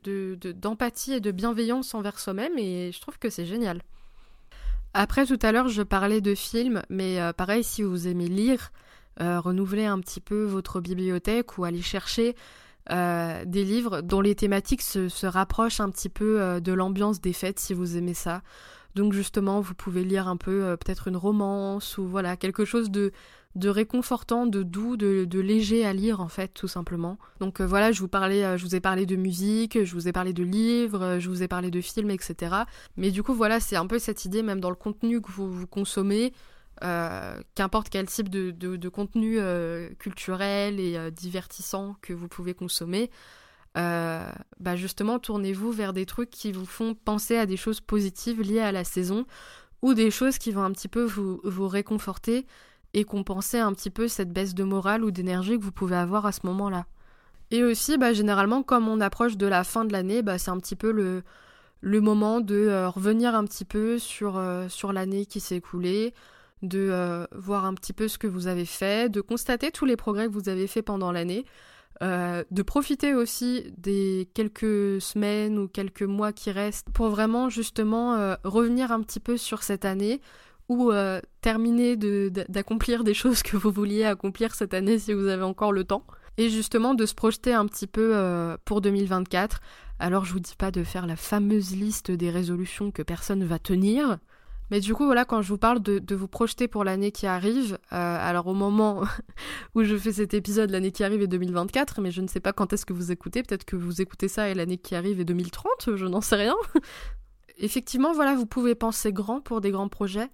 A: d'empathie et de bienveillance envers soi-même et je trouve que c'est génial. Après, tout à l'heure, je parlais de films, mais pareil, si vous aimez lire, renouveler un petit peu votre bibliothèque ou aller chercher euh, des livres dont les thématiques se, rapprochent un petit peu euh, de l'ambiance des fêtes si vous aimez ça. Donc justement, vous pouvez lire un peu euh, peut-être une romance ou voilà quelque chose de, réconfortant, de doux, de, léger à lire en fait tout simplement. Donc voilà, je vous parlais, je vous ai parlé de musique, je vous ai parlé de livres, je vous ai parlé de films, etc. Mais du coup voilà, c'est un peu cette idée même dans le contenu que vous, consommez. Euh, qu'importe quel type de, contenu euh, culturel et euh, divertissant que vous pouvez consommer, bah justement, tournez-vous vers des trucs qui vous font penser à des choses positives liées à la saison ou des choses qui vont un petit peu vous, réconforter et compenser un petit peu cette baisse de morale ou d'énergie que vous pouvez avoir à ce moment-là. Et aussi, bah, généralement, comme on approche de la fin de l'année, bah, c'est un petit peu le, moment de revenir un petit peu sur, sur l'année qui s'est écoulée, de euh, voir un petit peu ce que vous avez fait, de constater tous les progrès que vous avez fait pendant l'année, euh, de profiter aussi des quelques semaines ou quelques mois qui restent pour vraiment justement euh, revenir un petit peu sur cette année ou terminer d'accomplir des choses que vous vouliez accomplir cette année si vous avez encore le temps. Et justement de se projeter un petit peu pour 2024. Alors je vous dis pas de faire la fameuse liste des résolutions que personne va tenir, mais du coup, voilà, quand je vous parle de, vous projeter pour l'année qui arrive, euh, alors au moment où je fais cet épisode, l'année qui arrive est 2024, mais je ne sais pas quand est-ce que vous écoutez, peut-être que vous écoutez ça et l'année qui arrive est 2030, je n'en sais rien. Effectivement, voilà, vous pouvez penser grand pour des grands projets,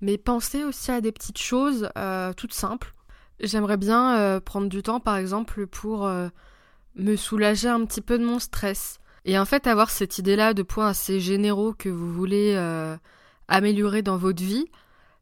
A: mais pensez aussi à des petites choses euh, toutes simples. J'aimerais bien euh, prendre du temps, par exemple, pour me soulager un petit peu de mon stress. Et en fait, avoir cette idée-là de points assez généraux que vous voulez améliorer dans votre vie,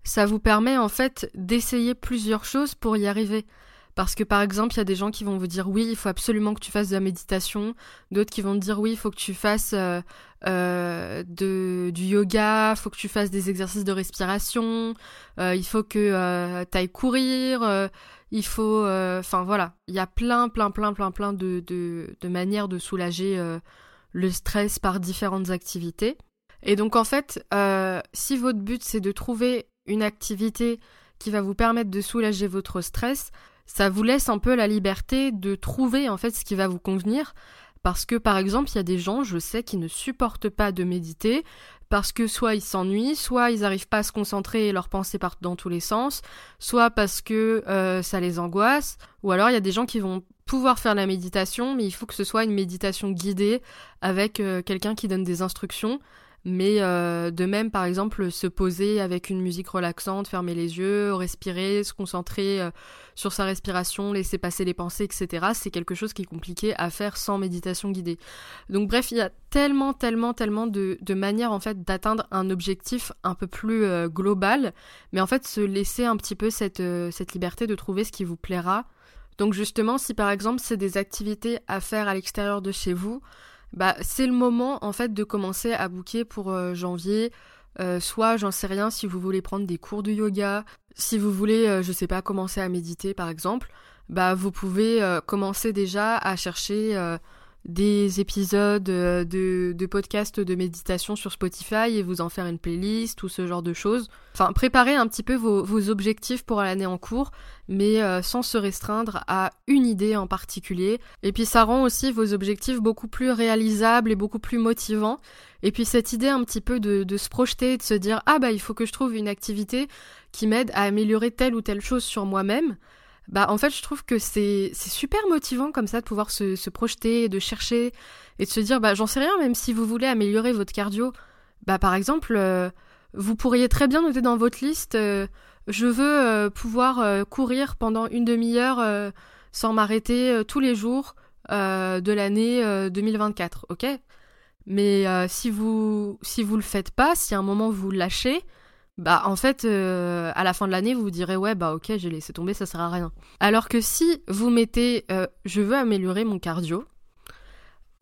A: ça vous permet en fait d'essayer plusieurs choses pour y arriver. Parce que par exemple, il y a des gens qui vont vous dire oui, il faut absolument que tu fasses de la méditation, d'autres qui vont te dire oui, il faut que tu fasses euh, euh, du yoga, il faut que tu fasses des exercices de respiration, euh, il faut que tu ailles courir, il faut... Enfin voilà, il y a plein, plein, plein, plein, plein de, de manières de soulager le stress par différentes activités. Et donc en fait, euh, si votre but c'est de trouver une activité qui va vous permettre de soulager votre stress, ça vous laisse un peu la liberté de trouver en fait ce qui va vous convenir. Parce que par exemple, il y a des gens, je sais, qui ne supportent pas de méditer parce que soit ils s'ennuient, soit ils n'arrivent pas à se concentrer et leurs pensées partent dans tous les sens, soit parce que euh, ça les angoisse, ou alors il y a des gens qui vont pouvoir faire la méditation, mais il faut que ce soit une méditation guidée avec euh, quelqu'un qui donne des instructions. Mais euh, de même, par exemple, se poser avec une musique relaxante, fermer les yeux, respirer, se concentrer euh, sur sa respiration, laisser passer les pensées, etc., c'est quelque chose qui est compliqué à faire sans méditation guidée. Donc bref, il y a tellement, tellement, tellement de, manières en fait d'atteindre un objectif un peu plus euh, global, mais en fait se laisser un petit peu cette, cette liberté de trouver ce qui vous plaira. Donc justement, si par exemple c'est des activités à faire à l'extérieur de chez vous, bah, c'est le moment en fait de commencer à booker pour euh, janvier. Euh, soit, j'en sais rien, si vous voulez prendre des cours de yoga, si vous voulez, euh, je sais pas, commencer à méditer par exemple, bah vous pouvez commencer déjà à chercher des épisodes euh, de, podcasts de méditation sur Spotify et vous en faire une playlist ou ce genre de choses. Enfin, préparez un petit peu vos, objectifs pour l'année en cours, mais euh, sans se restreindre à une idée en particulier. Et puis ça rend aussi vos objectifs beaucoup plus réalisables et beaucoup plus motivants. Et puis cette idée un petit peu de, de se projeter, de se dire ah bah il faut que je trouve une activité qui m'aide à améliorer telle ou telle chose sur moi-même bah en fait je trouve que c'est super motivant comme ça de pouvoir se, se, projeter, de chercher et de se dire bah j'en sais rien même si vous voulez améliorer votre cardio, bah par exemple euh, vous pourriez très bien noter dans votre liste euh, je veux euh, pouvoir courir pendant une demi-heure sans m'arrêter tous les jours de l'année 2024, ok? Mais si vous si vous le faites pas, si à un moment vous lâchez, bah en fait euh, à la fin de l'année vous vous direz ouais bah ok j'ai laissé tomber ça sert à rien. Alors que si vous mettez euh, je veux améliorer mon cardio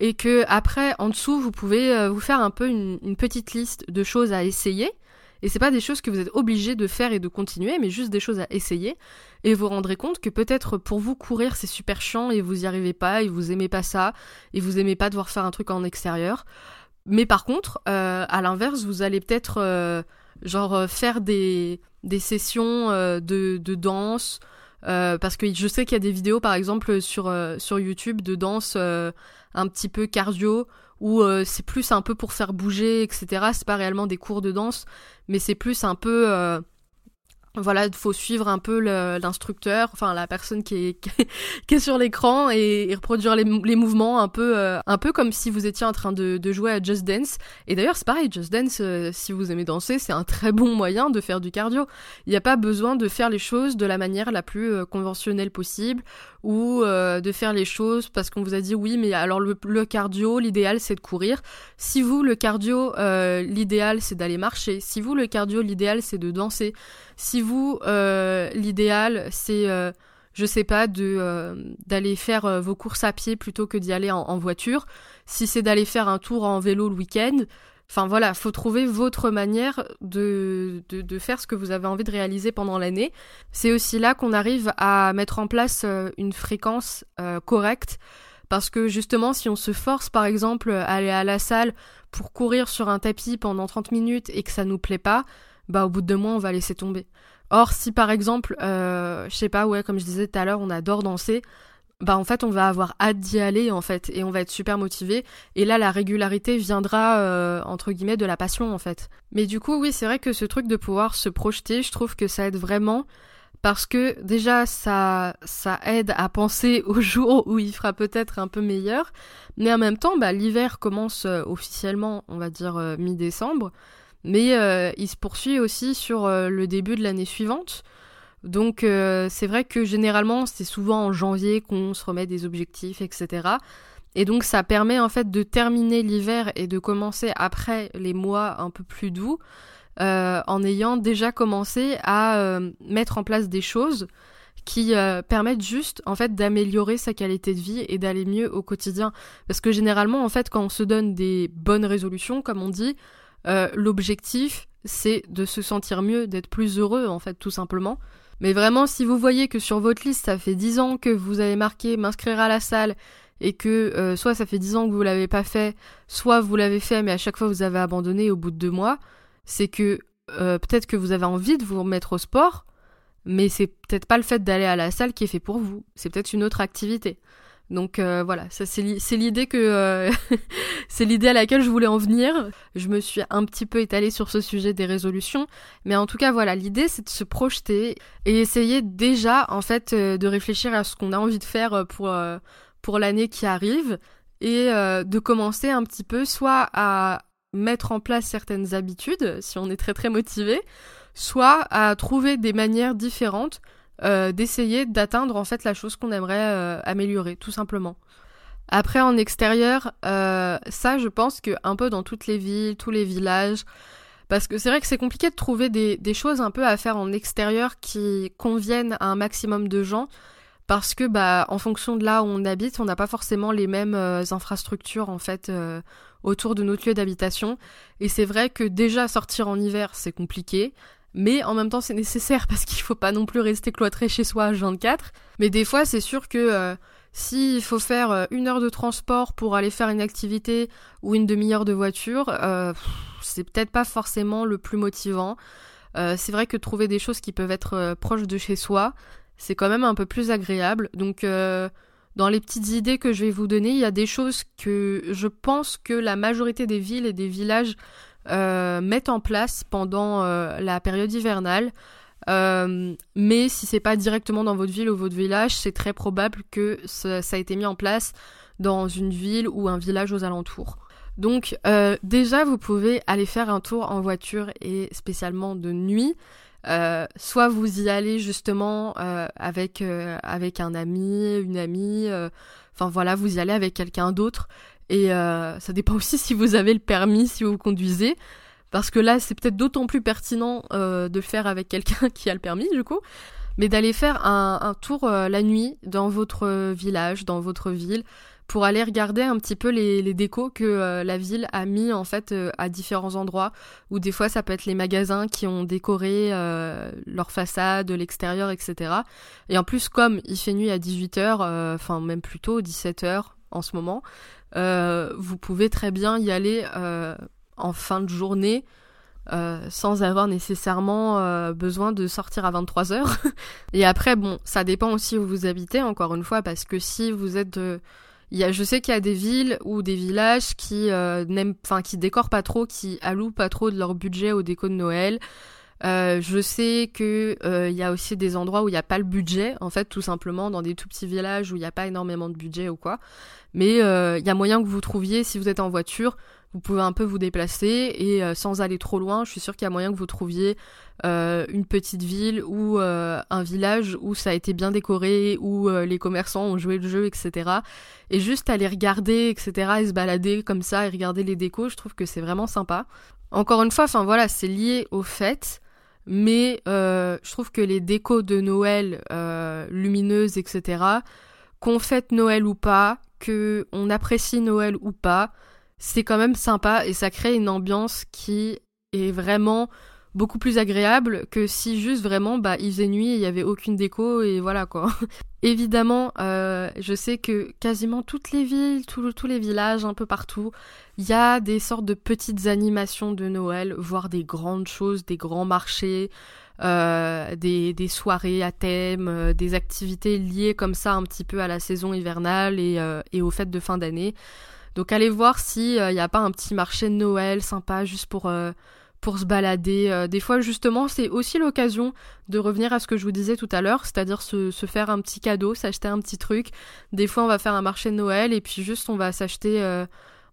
A: et que après en dessous vous pouvez euh, vous faire un peu une, petite liste de choses à essayer et c'est pas des choses que vous êtes obligé de faire et de continuer mais juste des choses à essayer et vous rendrez compte que peut-être pour vous courir c'est super chiant et vous y arrivez pas et vous aimez pas ça et vous aimez pas devoir faire un truc en extérieur. Mais par contre à l'inverse vous allez peut-être genre faire des des sessions de, de danse parce que je sais qu'il y a des vidéos par exemple sur, sur YouTube de danse un petit peu cardio où euh, c'est plus un peu pour faire bouger, etc. C'est pas réellement des cours de danse, mais c'est plus un peu euh, voilà, il faut suivre un peu l'instructeur, enfin la personne qui est, qui est sur l'écran et, reproduire les, mouvements un peu, euh, un peu comme si vous étiez en train de, de jouer à Just Dance. Et d'ailleurs, c'est pareil, Just Dance, euh, si vous aimez danser, c'est un très bon moyen de faire du cardio. Il n'y a pas besoin de faire les choses de la manière la plus euh, conventionnelle possible ou de faire les choses parce qu'on vous a dit oui, mais alors le, le cardio, l'idéal c'est de courir. Si vous, le cardio, l'idéal c'est d'aller marcher. Si vous, le cardio, l'idéal c'est de danser. Si vous, euh, l'idéal, c'est, euh, je sais pas, de euh, d'aller faire vos courses à pied plutôt que d'y aller en, voiture. Si c'est d'aller faire un tour en vélo le week-end. Enfin voilà, faut trouver votre manière de, de, faire ce que vous avez envie de réaliser pendant l'année. C'est aussi là qu'on arrive à mettre en place une fréquence correcte. Parce que justement, si on se force par exemple à aller à la salle pour courir sur un tapis pendant 30 minutes et que ça nous plaît pas, bah au bout de deux mois on va laisser tomber. Or si par exemple, euh, je sais pas, ouais, comme je disais tout à l'heure, on adore danser, bah en fait on va avoir hâte d'y aller en fait et on va être super motivé et là la régularité viendra euh, entre guillemets de la passion en fait. Mais du coup oui c'est vrai que ce truc de pouvoir se projeter, je trouve que ça aide vraiment parce que déjà ça ça aide à penser au jour où il fera peut-être un peu meilleur, mais en même temps bah l'hiver commence euh, officiellement on va dire euh, mi-décembre mais euh, il se poursuit aussi sur euh, le début de l'année suivante. Donc euh, c'est vrai que généralement c'est souvent en janvier qu'on se remet des objectifs, etc. Et donc ça permet en fait de terminer l'hiver et de commencer après les mois un peu plus doux en ayant déjà commencé à mettre en place des choses qui permettent juste en fait d'améliorer sa qualité de vie et d'aller mieux au quotidien. Parce que généralement en fait quand on se donne des bonnes résolutions comme on dit, euh, l'objectif, c'est de se sentir mieux, d'être plus heureux, en fait, tout simplement. Mais vraiment, si vous voyez que sur votre liste, ça fait 10 ans que vous avez marqué m'inscrire à la salle et que euh, soit ça fait 10 ans que vous l'avez pas fait, soit vous l'avez fait mais à chaque fois vous avez abandonné au bout de deux mois, c'est que euh, peut-être que vous avez envie de vous remettre au sport, mais c'est peut-être pas le fait d'aller à la salle qui est fait pour vous, c'est peut-être une autre activité. Donc euh, voilà, euh, c'est l'idée à laquelle je voulais en venir. Je me suis un petit peu étalée sur ce sujet des résolutions, mais en tout cas voilà, l'idée c'est de se projeter et essayer déjà en fait euh, de réfléchir à ce qu'on a envie de faire pour pour l'année qui arrive et de commencer un petit peu soit à mettre en place certaines habitudes si on est très très motivé, soit à trouver des manières différentes euh, d'essayer d'atteindre en fait la chose qu'on aimerait euh, améliorer, tout simplement. Après en extérieur, euh, ça je pense que un peu dans toutes les villes, tous les villages, parce que c'est vrai que c'est compliqué de trouver des, des, choses un peu à faire en extérieur qui conviennent à un maximum de gens, parce que bah en fonction de là où on habite, on n'a pas forcément les mêmes infrastructures en fait autour de notre lieu d'habitation. Et c'est vrai que déjà sortir en hiver c'est compliqué mais en même temps c'est nécessaire parce qu'il faut pas non plus rester cloîtré chez soi à 24. Mais des fois c'est sûr que euh, s'il faut faire euh, une heure de transport pour aller faire une activité ou une demi-heure de voiture, euh, c'est peut-être pas forcément le plus motivant. c'est vrai que trouver des choses qui peuvent être proches de chez soi, c'est quand même un peu plus agréable. Donc dans les petites idées que je vais vous donner, il y a des choses que je pense que la majorité des villes et des villages euh, mettent en place pendant euh, la période hivernale. Euh, mais si c'est pas directement dans votre ville ou votre village, c'est très probable que ça, a été mis en place dans une ville ou un village aux alentours. Donc déjà, vous pouvez aller faire un tour en voiture et spécialement de nuit. soit vous y allez justement avec avec un ami, une amie, enfin voilà, vous y allez avec quelqu'un d'autre et euh, ça dépend aussi si vous avez le permis, si vous conduisez. Parce que là, c'est peut-être d'autant plus pertinent euh, de le faire avec quelqu'un qui a le permis, du coup. Mais d'aller faire un, tour euh, la nuit dans votre village, dans votre ville, pour aller regarder un petit peu les, les décos que la ville a mis en fait à différents endroits où des fois ça peut être les magasins qui ont décoré leur façade, l'extérieur, etc. Et en plus comme il fait nuit à 18h, enfin même plutôt 17h en ce moment, vous pouvez très bien y aller en fin de journée sans avoir nécessairement besoin de sortir à 23h. et après, bon, ça dépend aussi où vous habitez, encore une fois, parce que si vous êtes je sais qu'il y a des villes ou des villages qui euh, n'aiment, enfin qui décorent pas trop, qui allouent pas trop de leur budget au déco de Noël. Euh, je sais que euh, il y a aussi des endroits où il n'y a pas le budget, en fait, tout simplement dans des tout petits villages où il n'y a pas énormément de budget ou quoi. Mais il y a moyen que vous trouviez, si vous êtes en voiture, vous pouvez un peu vous déplacer et euh, sans aller trop loin, je suis sûre qu'il y a moyen que vous trouviez euh, une petite ville ou euh, un village où ça a été bien décoré, où les commerçants ont joué le jeu, etc. Et juste aller regarder, etc. et se balader comme ça et regarder les décos, je trouve que c'est vraiment sympa. Encore une fois, enfin voilà, c'est lié aux fêtes. Mais je trouve que les décos de Noël lumineuses, etc., qu'on fête Noël ou pas, que on apprécie Noël ou pas, c'est quand même sympa et ça crée une ambiance qui est vraiment beaucoup plus agréable que si juste vraiment bah il faisait nuit et il y avait aucune déco et voilà quoi. Évidemment, euh, je sais que quasiment toutes les villes, tous les villages, un peu partout, il y a des sortes de petites animations de Noël, voire des grandes choses, des grands marchés, euh, des, soirées à thème, euh, des activités liées comme ça un petit peu à la saison hivernale et, et aux fêtes de fin d'année. Donc allez voir s'il n'y a pas un petit marché de Noël sympa juste pour, pour se balader. Euh, des fois justement c'est aussi l'occasion de revenir à ce que je vous disais tout à l'heure, c'est-à-dire se, faire un petit cadeau, s'acheter un petit truc. Des fois on va faire un marché de Noël et puis juste on va s'acheter...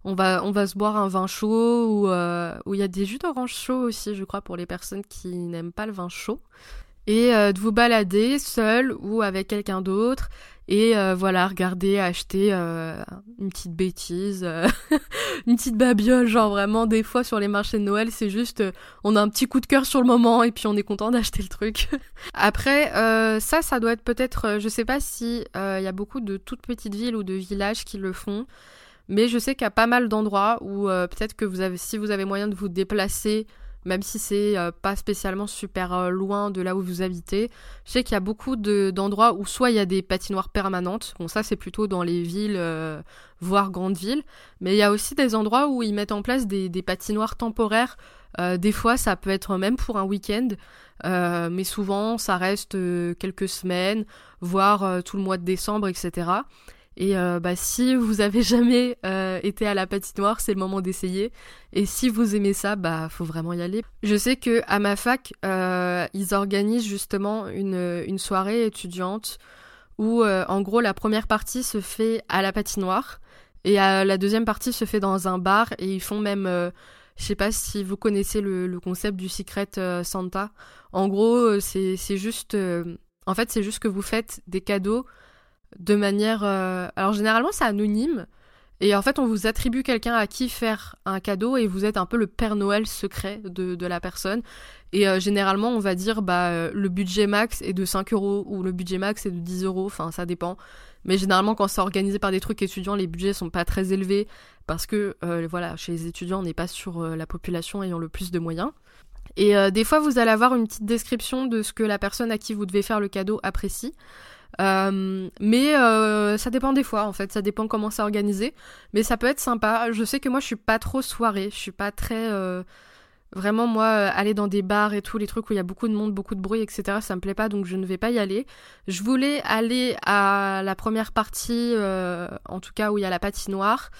A: on va, on va se boire un vin chaud ou où il y a des jus d'orange chaud aussi, je crois, pour les personnes qui n'aiment pas le vin chaud. Et de vous balader seul ou avec quelqu'un d'autre et euh, voilà, regarder, acheter euh, une petite bêtise, euh, une petite babiole, genre vraiment des fois sur les marchés de Noël, c'est juste on a un petit coup de cœur sur le moment et puis on est content d'acheter le truc. Après, ça, ça doit être peut-être, je sais pas si il y a beaucoup de toutes petites villes ou de villages qui le font. Mais je sais qu'il y a pas mal d'endroits où peut-être que si vous avez moyen de vous déplacer même si c'est euh, pas spécialement super euh, loin de là où vous habitez. Je sais qu'il y a beaucoup d'endroits où soit il y a des patinoires permanentes, bon ça c'est plutôt dans les villes, euh, voire grandes villes, mais il y a aussi des endroits où ils mettent en place des, des patinoires temporaires. des fois ça peut être même pour un week-end, mais souvent ça reste quelques semaines, voire tout le mois de décembre, etc. Et euh, bah, si vous avez jamais euh, été à la patinoire, c'est le moment d'essayer. Et si vous aimez ça, bah faut vraiment y aller. Je sais que à ma fac, euh, ils organisent justement une, une soirée étudiante où en gros la première partie se fait à la patinoire et la deuxième partie se fait dans un bar et ils font même je sais pas si vous connaissez le, concept du Secret Santa. En gros, c'est juste en fait, c'est juste que vous faites des cadeaux de manière... Euh, alors généralement c'est anonyme, et en fait on vous attribue quelqu'un à qui faire un cadeau, et vous êtes un peu le Père Noël secret de, de la personne. Et euh, généralement on va dire bah euh, le budget max est de 5 euros, ou le budget max est de 10 euros, enfin ça dépend. Mais généralement quand c'est organisé par des trucs étudiants, les budgets sont pas très élevés, parce que voilà, chez les étudiants on n'est pas sur la population ayant le plus de moyens. Et des fois, vous allez avoir une petite description de ce que la personne à qui vous devez faire le cadeau apprécie. Euh, mais euh, ça dépend des fois en fait, ça dépend comment c'est organisé. Mais ça peut être sympa. Je sais que moi je suis pas trop soirée, je suis pas très euh, vraiment moi aller dans des bars et tout les trucs où il y a beaucoup de monde, beaucoup de bruit, etc. Ça me plaît pas donc je ne vais pas y aller. Je voulais aller à la première partie, en tout cas où il y a la patinoire.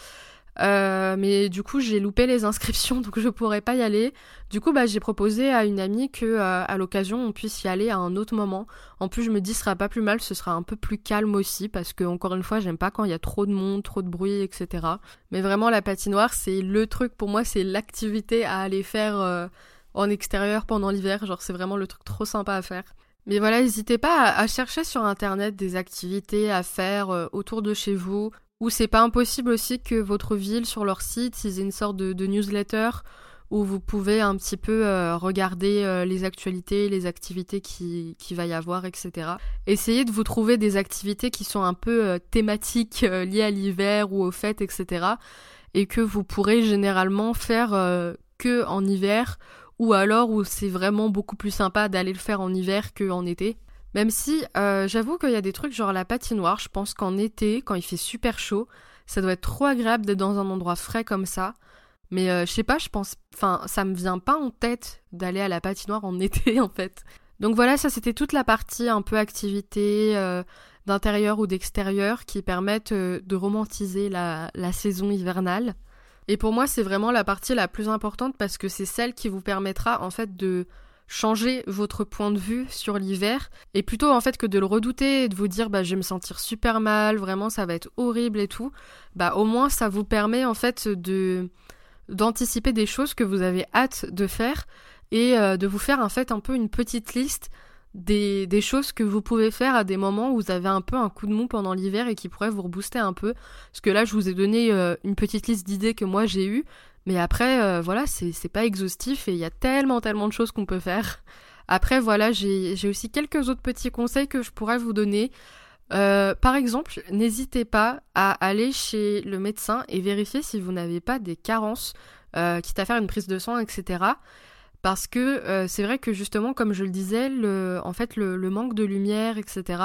A: Euh, mais du coup, j'ai loupé les inscriptions, donc je pourrais pas y aller. Du coup, bah, j'ai proposé à une amie que, euh, à l'occasion, on puisse y aller à un autre moment. En plus, je me dis, ce sera pas plus mal, ce sera un peu plus calme aussi, parce que, encore une fois, j'aime pas quand il y a trop de monde, trop de bruit, etc. Mais vraiment, la patinoire, c'est le truc pour moi, c'est l'activité à aller faire euh, en extérieur pendant l'hiver. Genre, c'est vraiment le truc trop sympa à faire. Mais voilà, n'hésitez pas à, chercher sur internet des activités à faire autour de chez vous, ou c'est pas impossible aussi que votre ville, sur leur site, ils aient une sorte de, newsletter où vous pouvez un petit peu euh, regarder euh, les actualités, les activités qui, qui va y avoir, etc. Essayez de vous trouver des activités qui sont un peu euh, thématiques liées à l'hiver ou aux fêtes, etc. Et que vous pourrez généralement faire que en hiver ou alors où c'est vraiment beaucoup plus sympa d'aller le faire en hiver qu'en été. Même si j'avoue qu'il y a des trucs genre la patinoire, je pense qu'en été, quand il fait super chaud, ça doit être trop agréable d'être dans un endroit frais comme ça. Mais euh, je sais pas, je pense. Enfin, ça me vient pas en tête d'aller à la patinoire en été, en fait. Donc voilà, ça c'était toute la partie un peu activité euh, d'intérieur ou d'extérieur qui permettent euh, de romantiser la saison hivernale. Et pour moi, c'est vraiment la partie la plus importante parce que c'est celle qui vous permettra en fait de changer votre point de vue sur l'hiver et plutôt en fait que de le redouter et de vous dire bah je vais me sentir super mal, vraiment ça va être horrible et tout, bah au moins ça vous permet en fait de d'anticiper des choses que vous avez hâte de faire et euh, de vous faire en fait un peu une petite liste des, des, choses que vous pouvez faire à des moments où vous avez un peu un coup de mou pendant l'hiver et qui pourraient vous rebooster un peu. Parce que là, je vous ai donné euh, une petite liste d'idées que moi j'ai eues, mais après, euh, voilà, c'est pas exhaustif et il y a tellement, tellement de choses qu'on peut faire. Après, voilà, j'ai aussi quelques autres petits conseils que je pourrais vous donner. Euh, par exemple, n'hésitez pas à aller chez le médecin et vérifier si vous n'avez pas des carences, euh, quitte à faire une prise de sang, etc. Parce que c'est vrai que justement, comme je le disais, en fait, le, manque de lumière, etc.,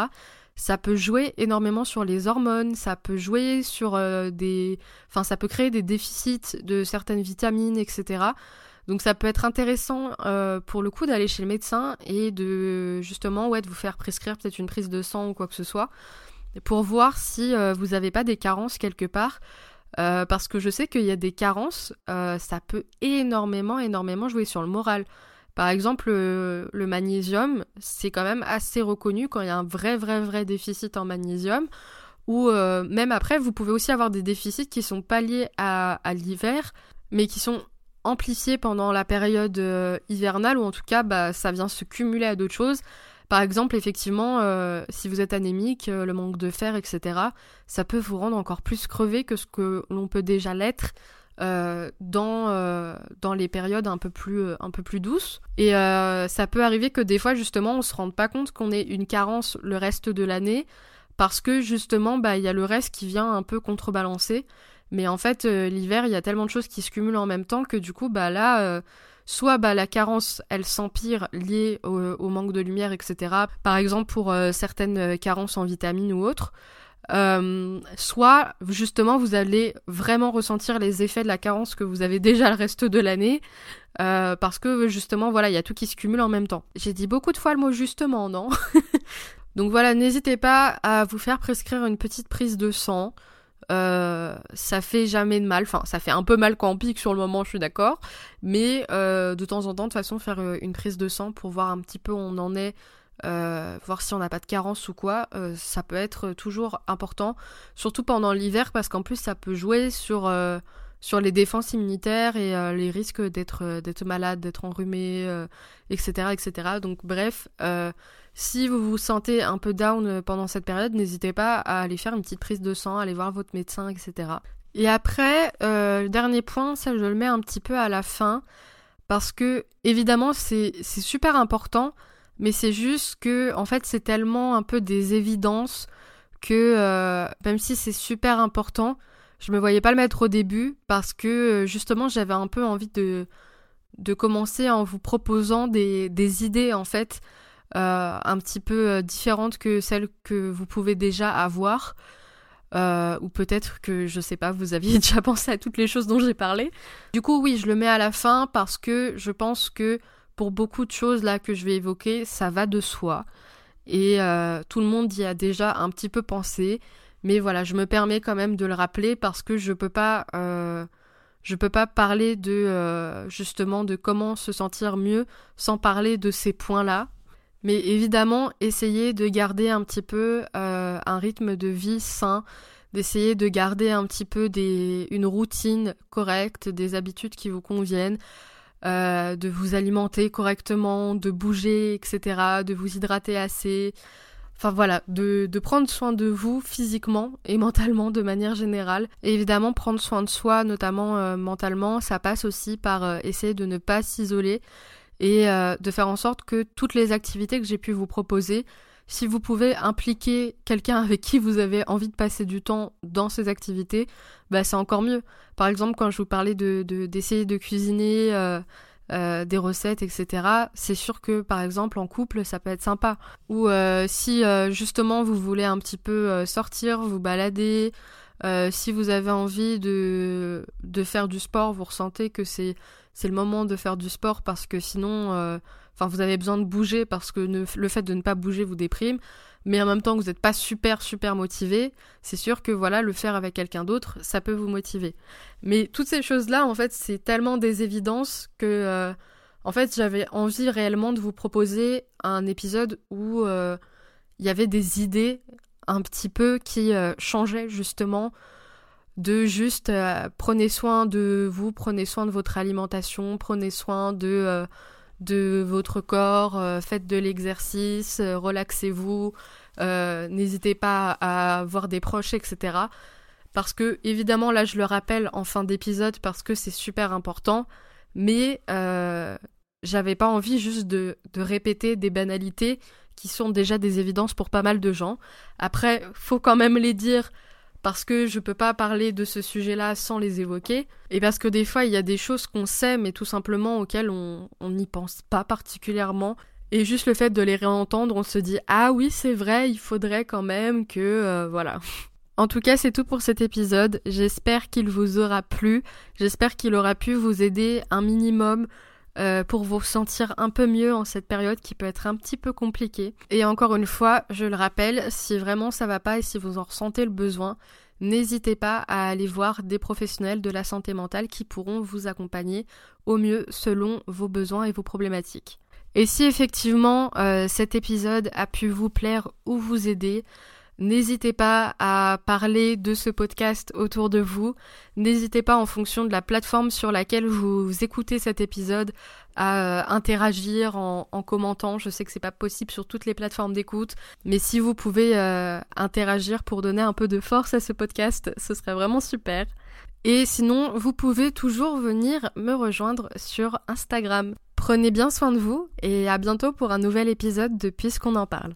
A: ça peut jouer énormément sur les hormones, ça peut jouer sur des... Enfin, ça peut créer des déficits de certaines vitamines, etc. Donc ça peut être intéressant euh, pour le coup d'aller chez le médecin et de justement ouais, de vous faire prescrire peut-être une prise de sang ou quoi que ce soit pour voir si euh, vous n'avez pas des carences quelque part. Euh, parce que je sais qu'il y a des carences, ça peut énormément, énormément jouer sur le moral. Par exemple, le magnésium, c'est quand même assez reconnu quand il y a un vrai, vrai, vrai déficit en magnésium. Ou même après, vous pouvez aussi avoir des déficits qui sont pas liés à, l'hiver, mais qui sont amplifié pendant la période euh, hivernale, ou en tout cas, bah, ça vient se cumuler à d'autres choses. Par exemple, effectivement, euh, si vous êtes anémique, euh, le manque de fer, etc., ça peut vous rendre encore plus crevé que ce que l'on peut déjà l'être dans, dans les périodes un peu plus, un peu plus douces. Et ça peut arriver que des fois, justement, on se rende pas compte qu'on ait une carence le reste de l'année, parce que justement, bah, il y a le reste qui vient un peu contrebalancer. Mais en fait, euh, l'hiver, il y a tellement de choses qui se cumulent en même temps que du coup, bah là, euh, soit bah, la carence, elle s'empire liée au, manque de lumière, etc. Par exemple, pour euh, certaines carences en vitamines ou autres. Soit justement vous allez vraiment ressentir les effets de la carence que vous avez déjà le reste de l'année parce que justement voilà il y a tout qui se cumule en même temps. J'ai dit beaucoup de fois le mot justement non Donc voilà n'hésitez pas à vous faire prescrire une petite prise de sang. Euh, ça fait jamais de mal. Enfin, ça fait un peu mal quand on pique sur le moment, je suis d'accord. Mais euh, de temps en temps, de toute façon, faire euh, une prise de sang pour voir un petit peu où on en est, voir si on n'a pas de carence ou quoi, ça peut être toujours important. Surtout pendant l'hiver, parce qu'en plus, ça peut jouer sur sur les défenses immunitaires et les risques d'être malade, d'être enrhumé, etc., etc. Donc bref, si vous vous sentez un peu down euh, pendant cette période, n'hésitez pas à aller faire une petite prise de sang, aller voir votre médecin, etc. Et après, euh, le dernier point, ça je le mets un petit peu à la fin, parce que évidemment c'est super important, mais c'est juste que en fait c'est tellement un peu des évidences que euh, même si c'est super important, je me voyais pas le mettre au début parce que justement j'avais un peu envie de de commencer en vous proposant des, des idées en fait euh, un petit peu euh, différente que celle que vous pouvez déjà avoir. Euh, ou peut-être que, je sais pas, vous aviez déjà pensé à toutes les choses dont j'ai parlé. Du coup, oui, je le mets à la fin parce que je pense que pour beaucoup de choses là que je vais évoquer, ça va de soi. Et tout le monde y a déjà un petit peu pensé. Mais voilà, je me permets quand même de le rappeler parce que je peux pas, je peux pas parler de justement de comment se sentir mieux sans parler de ces points-là mais évidemment, essayez de garder un petit peu euh, un rythme de vie sain, d'essayer de garder un petit peu une routine correcte, des habitudes qui vous conviennent, euh, de vous alimenter correctement, de bouger, etc., de vous hydrater assez. Enfin voilà, de, prendre soin de vous physiquement et mentalement de manière générale. Et évidemment, prendre soin de soi, notamment euh, mentalement, ça passe aussi par euh, essayer de ne pas s'isoler et de faire en sorte que toutes les activités que j'ai pu vous proposer, si vous pouvez impliquer quelqu'un avec qui vous avez envie de passer du temps dans ces activités, bah c'est encore mieux. Par exemple, quand je vous parlais de d'essayer de, cuisiner euh, euh, des recettes, etc. C'est sûr que par exemple en couple, ça peut être sympa. Ou euh, si justement vous voulez un petit peu sortir, vous balader, si vous avez envie de, de faire du sport, vous ressentez que c'est c'est le moment de faire du sport parce que sinon Enfin, vous avez besoin de bouger parce que le fait de ne pas bouger vous déprime, mais en même temps que vous n'êtes pas super super motivé, c'est sûr que voilà, le faire avec quelqu'un d'autre, ça peut vous motiver. Mais toutes ces choses-là, en fait, c'est tellement des évidences que, euh, en fait, j'avais envie réellement de vous proposer un épisode où euh, il y avait des idées un petit peu qui euh, changeaient justement de juste prenez soin de vous, prenez soin de votre alimentation, prenez soin de de votre corps, euh, faites de l'exercice, euh, relaxez-vous, euh, n'hésitez pas à voir des proches, etc. Parce que, évidemment, là, je le rappelle en fin d'épisode parce que c'est super important, mais j'avais pas envie juste de, de répéter des banalités qui sont déjà des évidences pour pas mal de gens. Après, faut quand même les dire parce que je peux pas parler de ce sujet-là sans les évoquer, et parce que des fois il y a des choses qu'on sait mais tout simplement auxquelles on n'y pense pas particulièrement, et juste le fait de les réentendre, on se dit ah oui c'est vrai, il faudrait quand même que euh, voilà. En tout cas, c'est tout pour cet épisode. J'espère qu'il vous aura plu. J'espère qu'il aura pu vous aider un minimum euh, pour vous sentir un peu mieux en cette période qui peut être un petit peu compliquée. Et encore une fois, je le rappelle, si vraiment ça va pas et si vous en ressentez le besoin, n'hésitez pas à aller voir des professionnels de la santé mentale qui pourront vous accompagner au mieux selon vos besoins et vos problématiques. Et si effectivement euh, cet épisode a pu vous plaire ou vous aider, N'hésitez pas à parler de ce podcast autour de vous. N'hésitez pas en fonction de la plateforme sur laquelle vous écoutez cet épisode à euh, interagir en, commentant. Je sais que c'est pas possible sur toutes les plateformes d'écoute, mais si vous pouvez euh, interagir pour donner un peu de force à ce podcast, ce serait vraiment super. Et sinon, vous pouvez toujours venir me rejoindre sur Instagram. Prenez bien soin de vous et à bientôt pour un nouvel épisode de Puisqu'on en parle.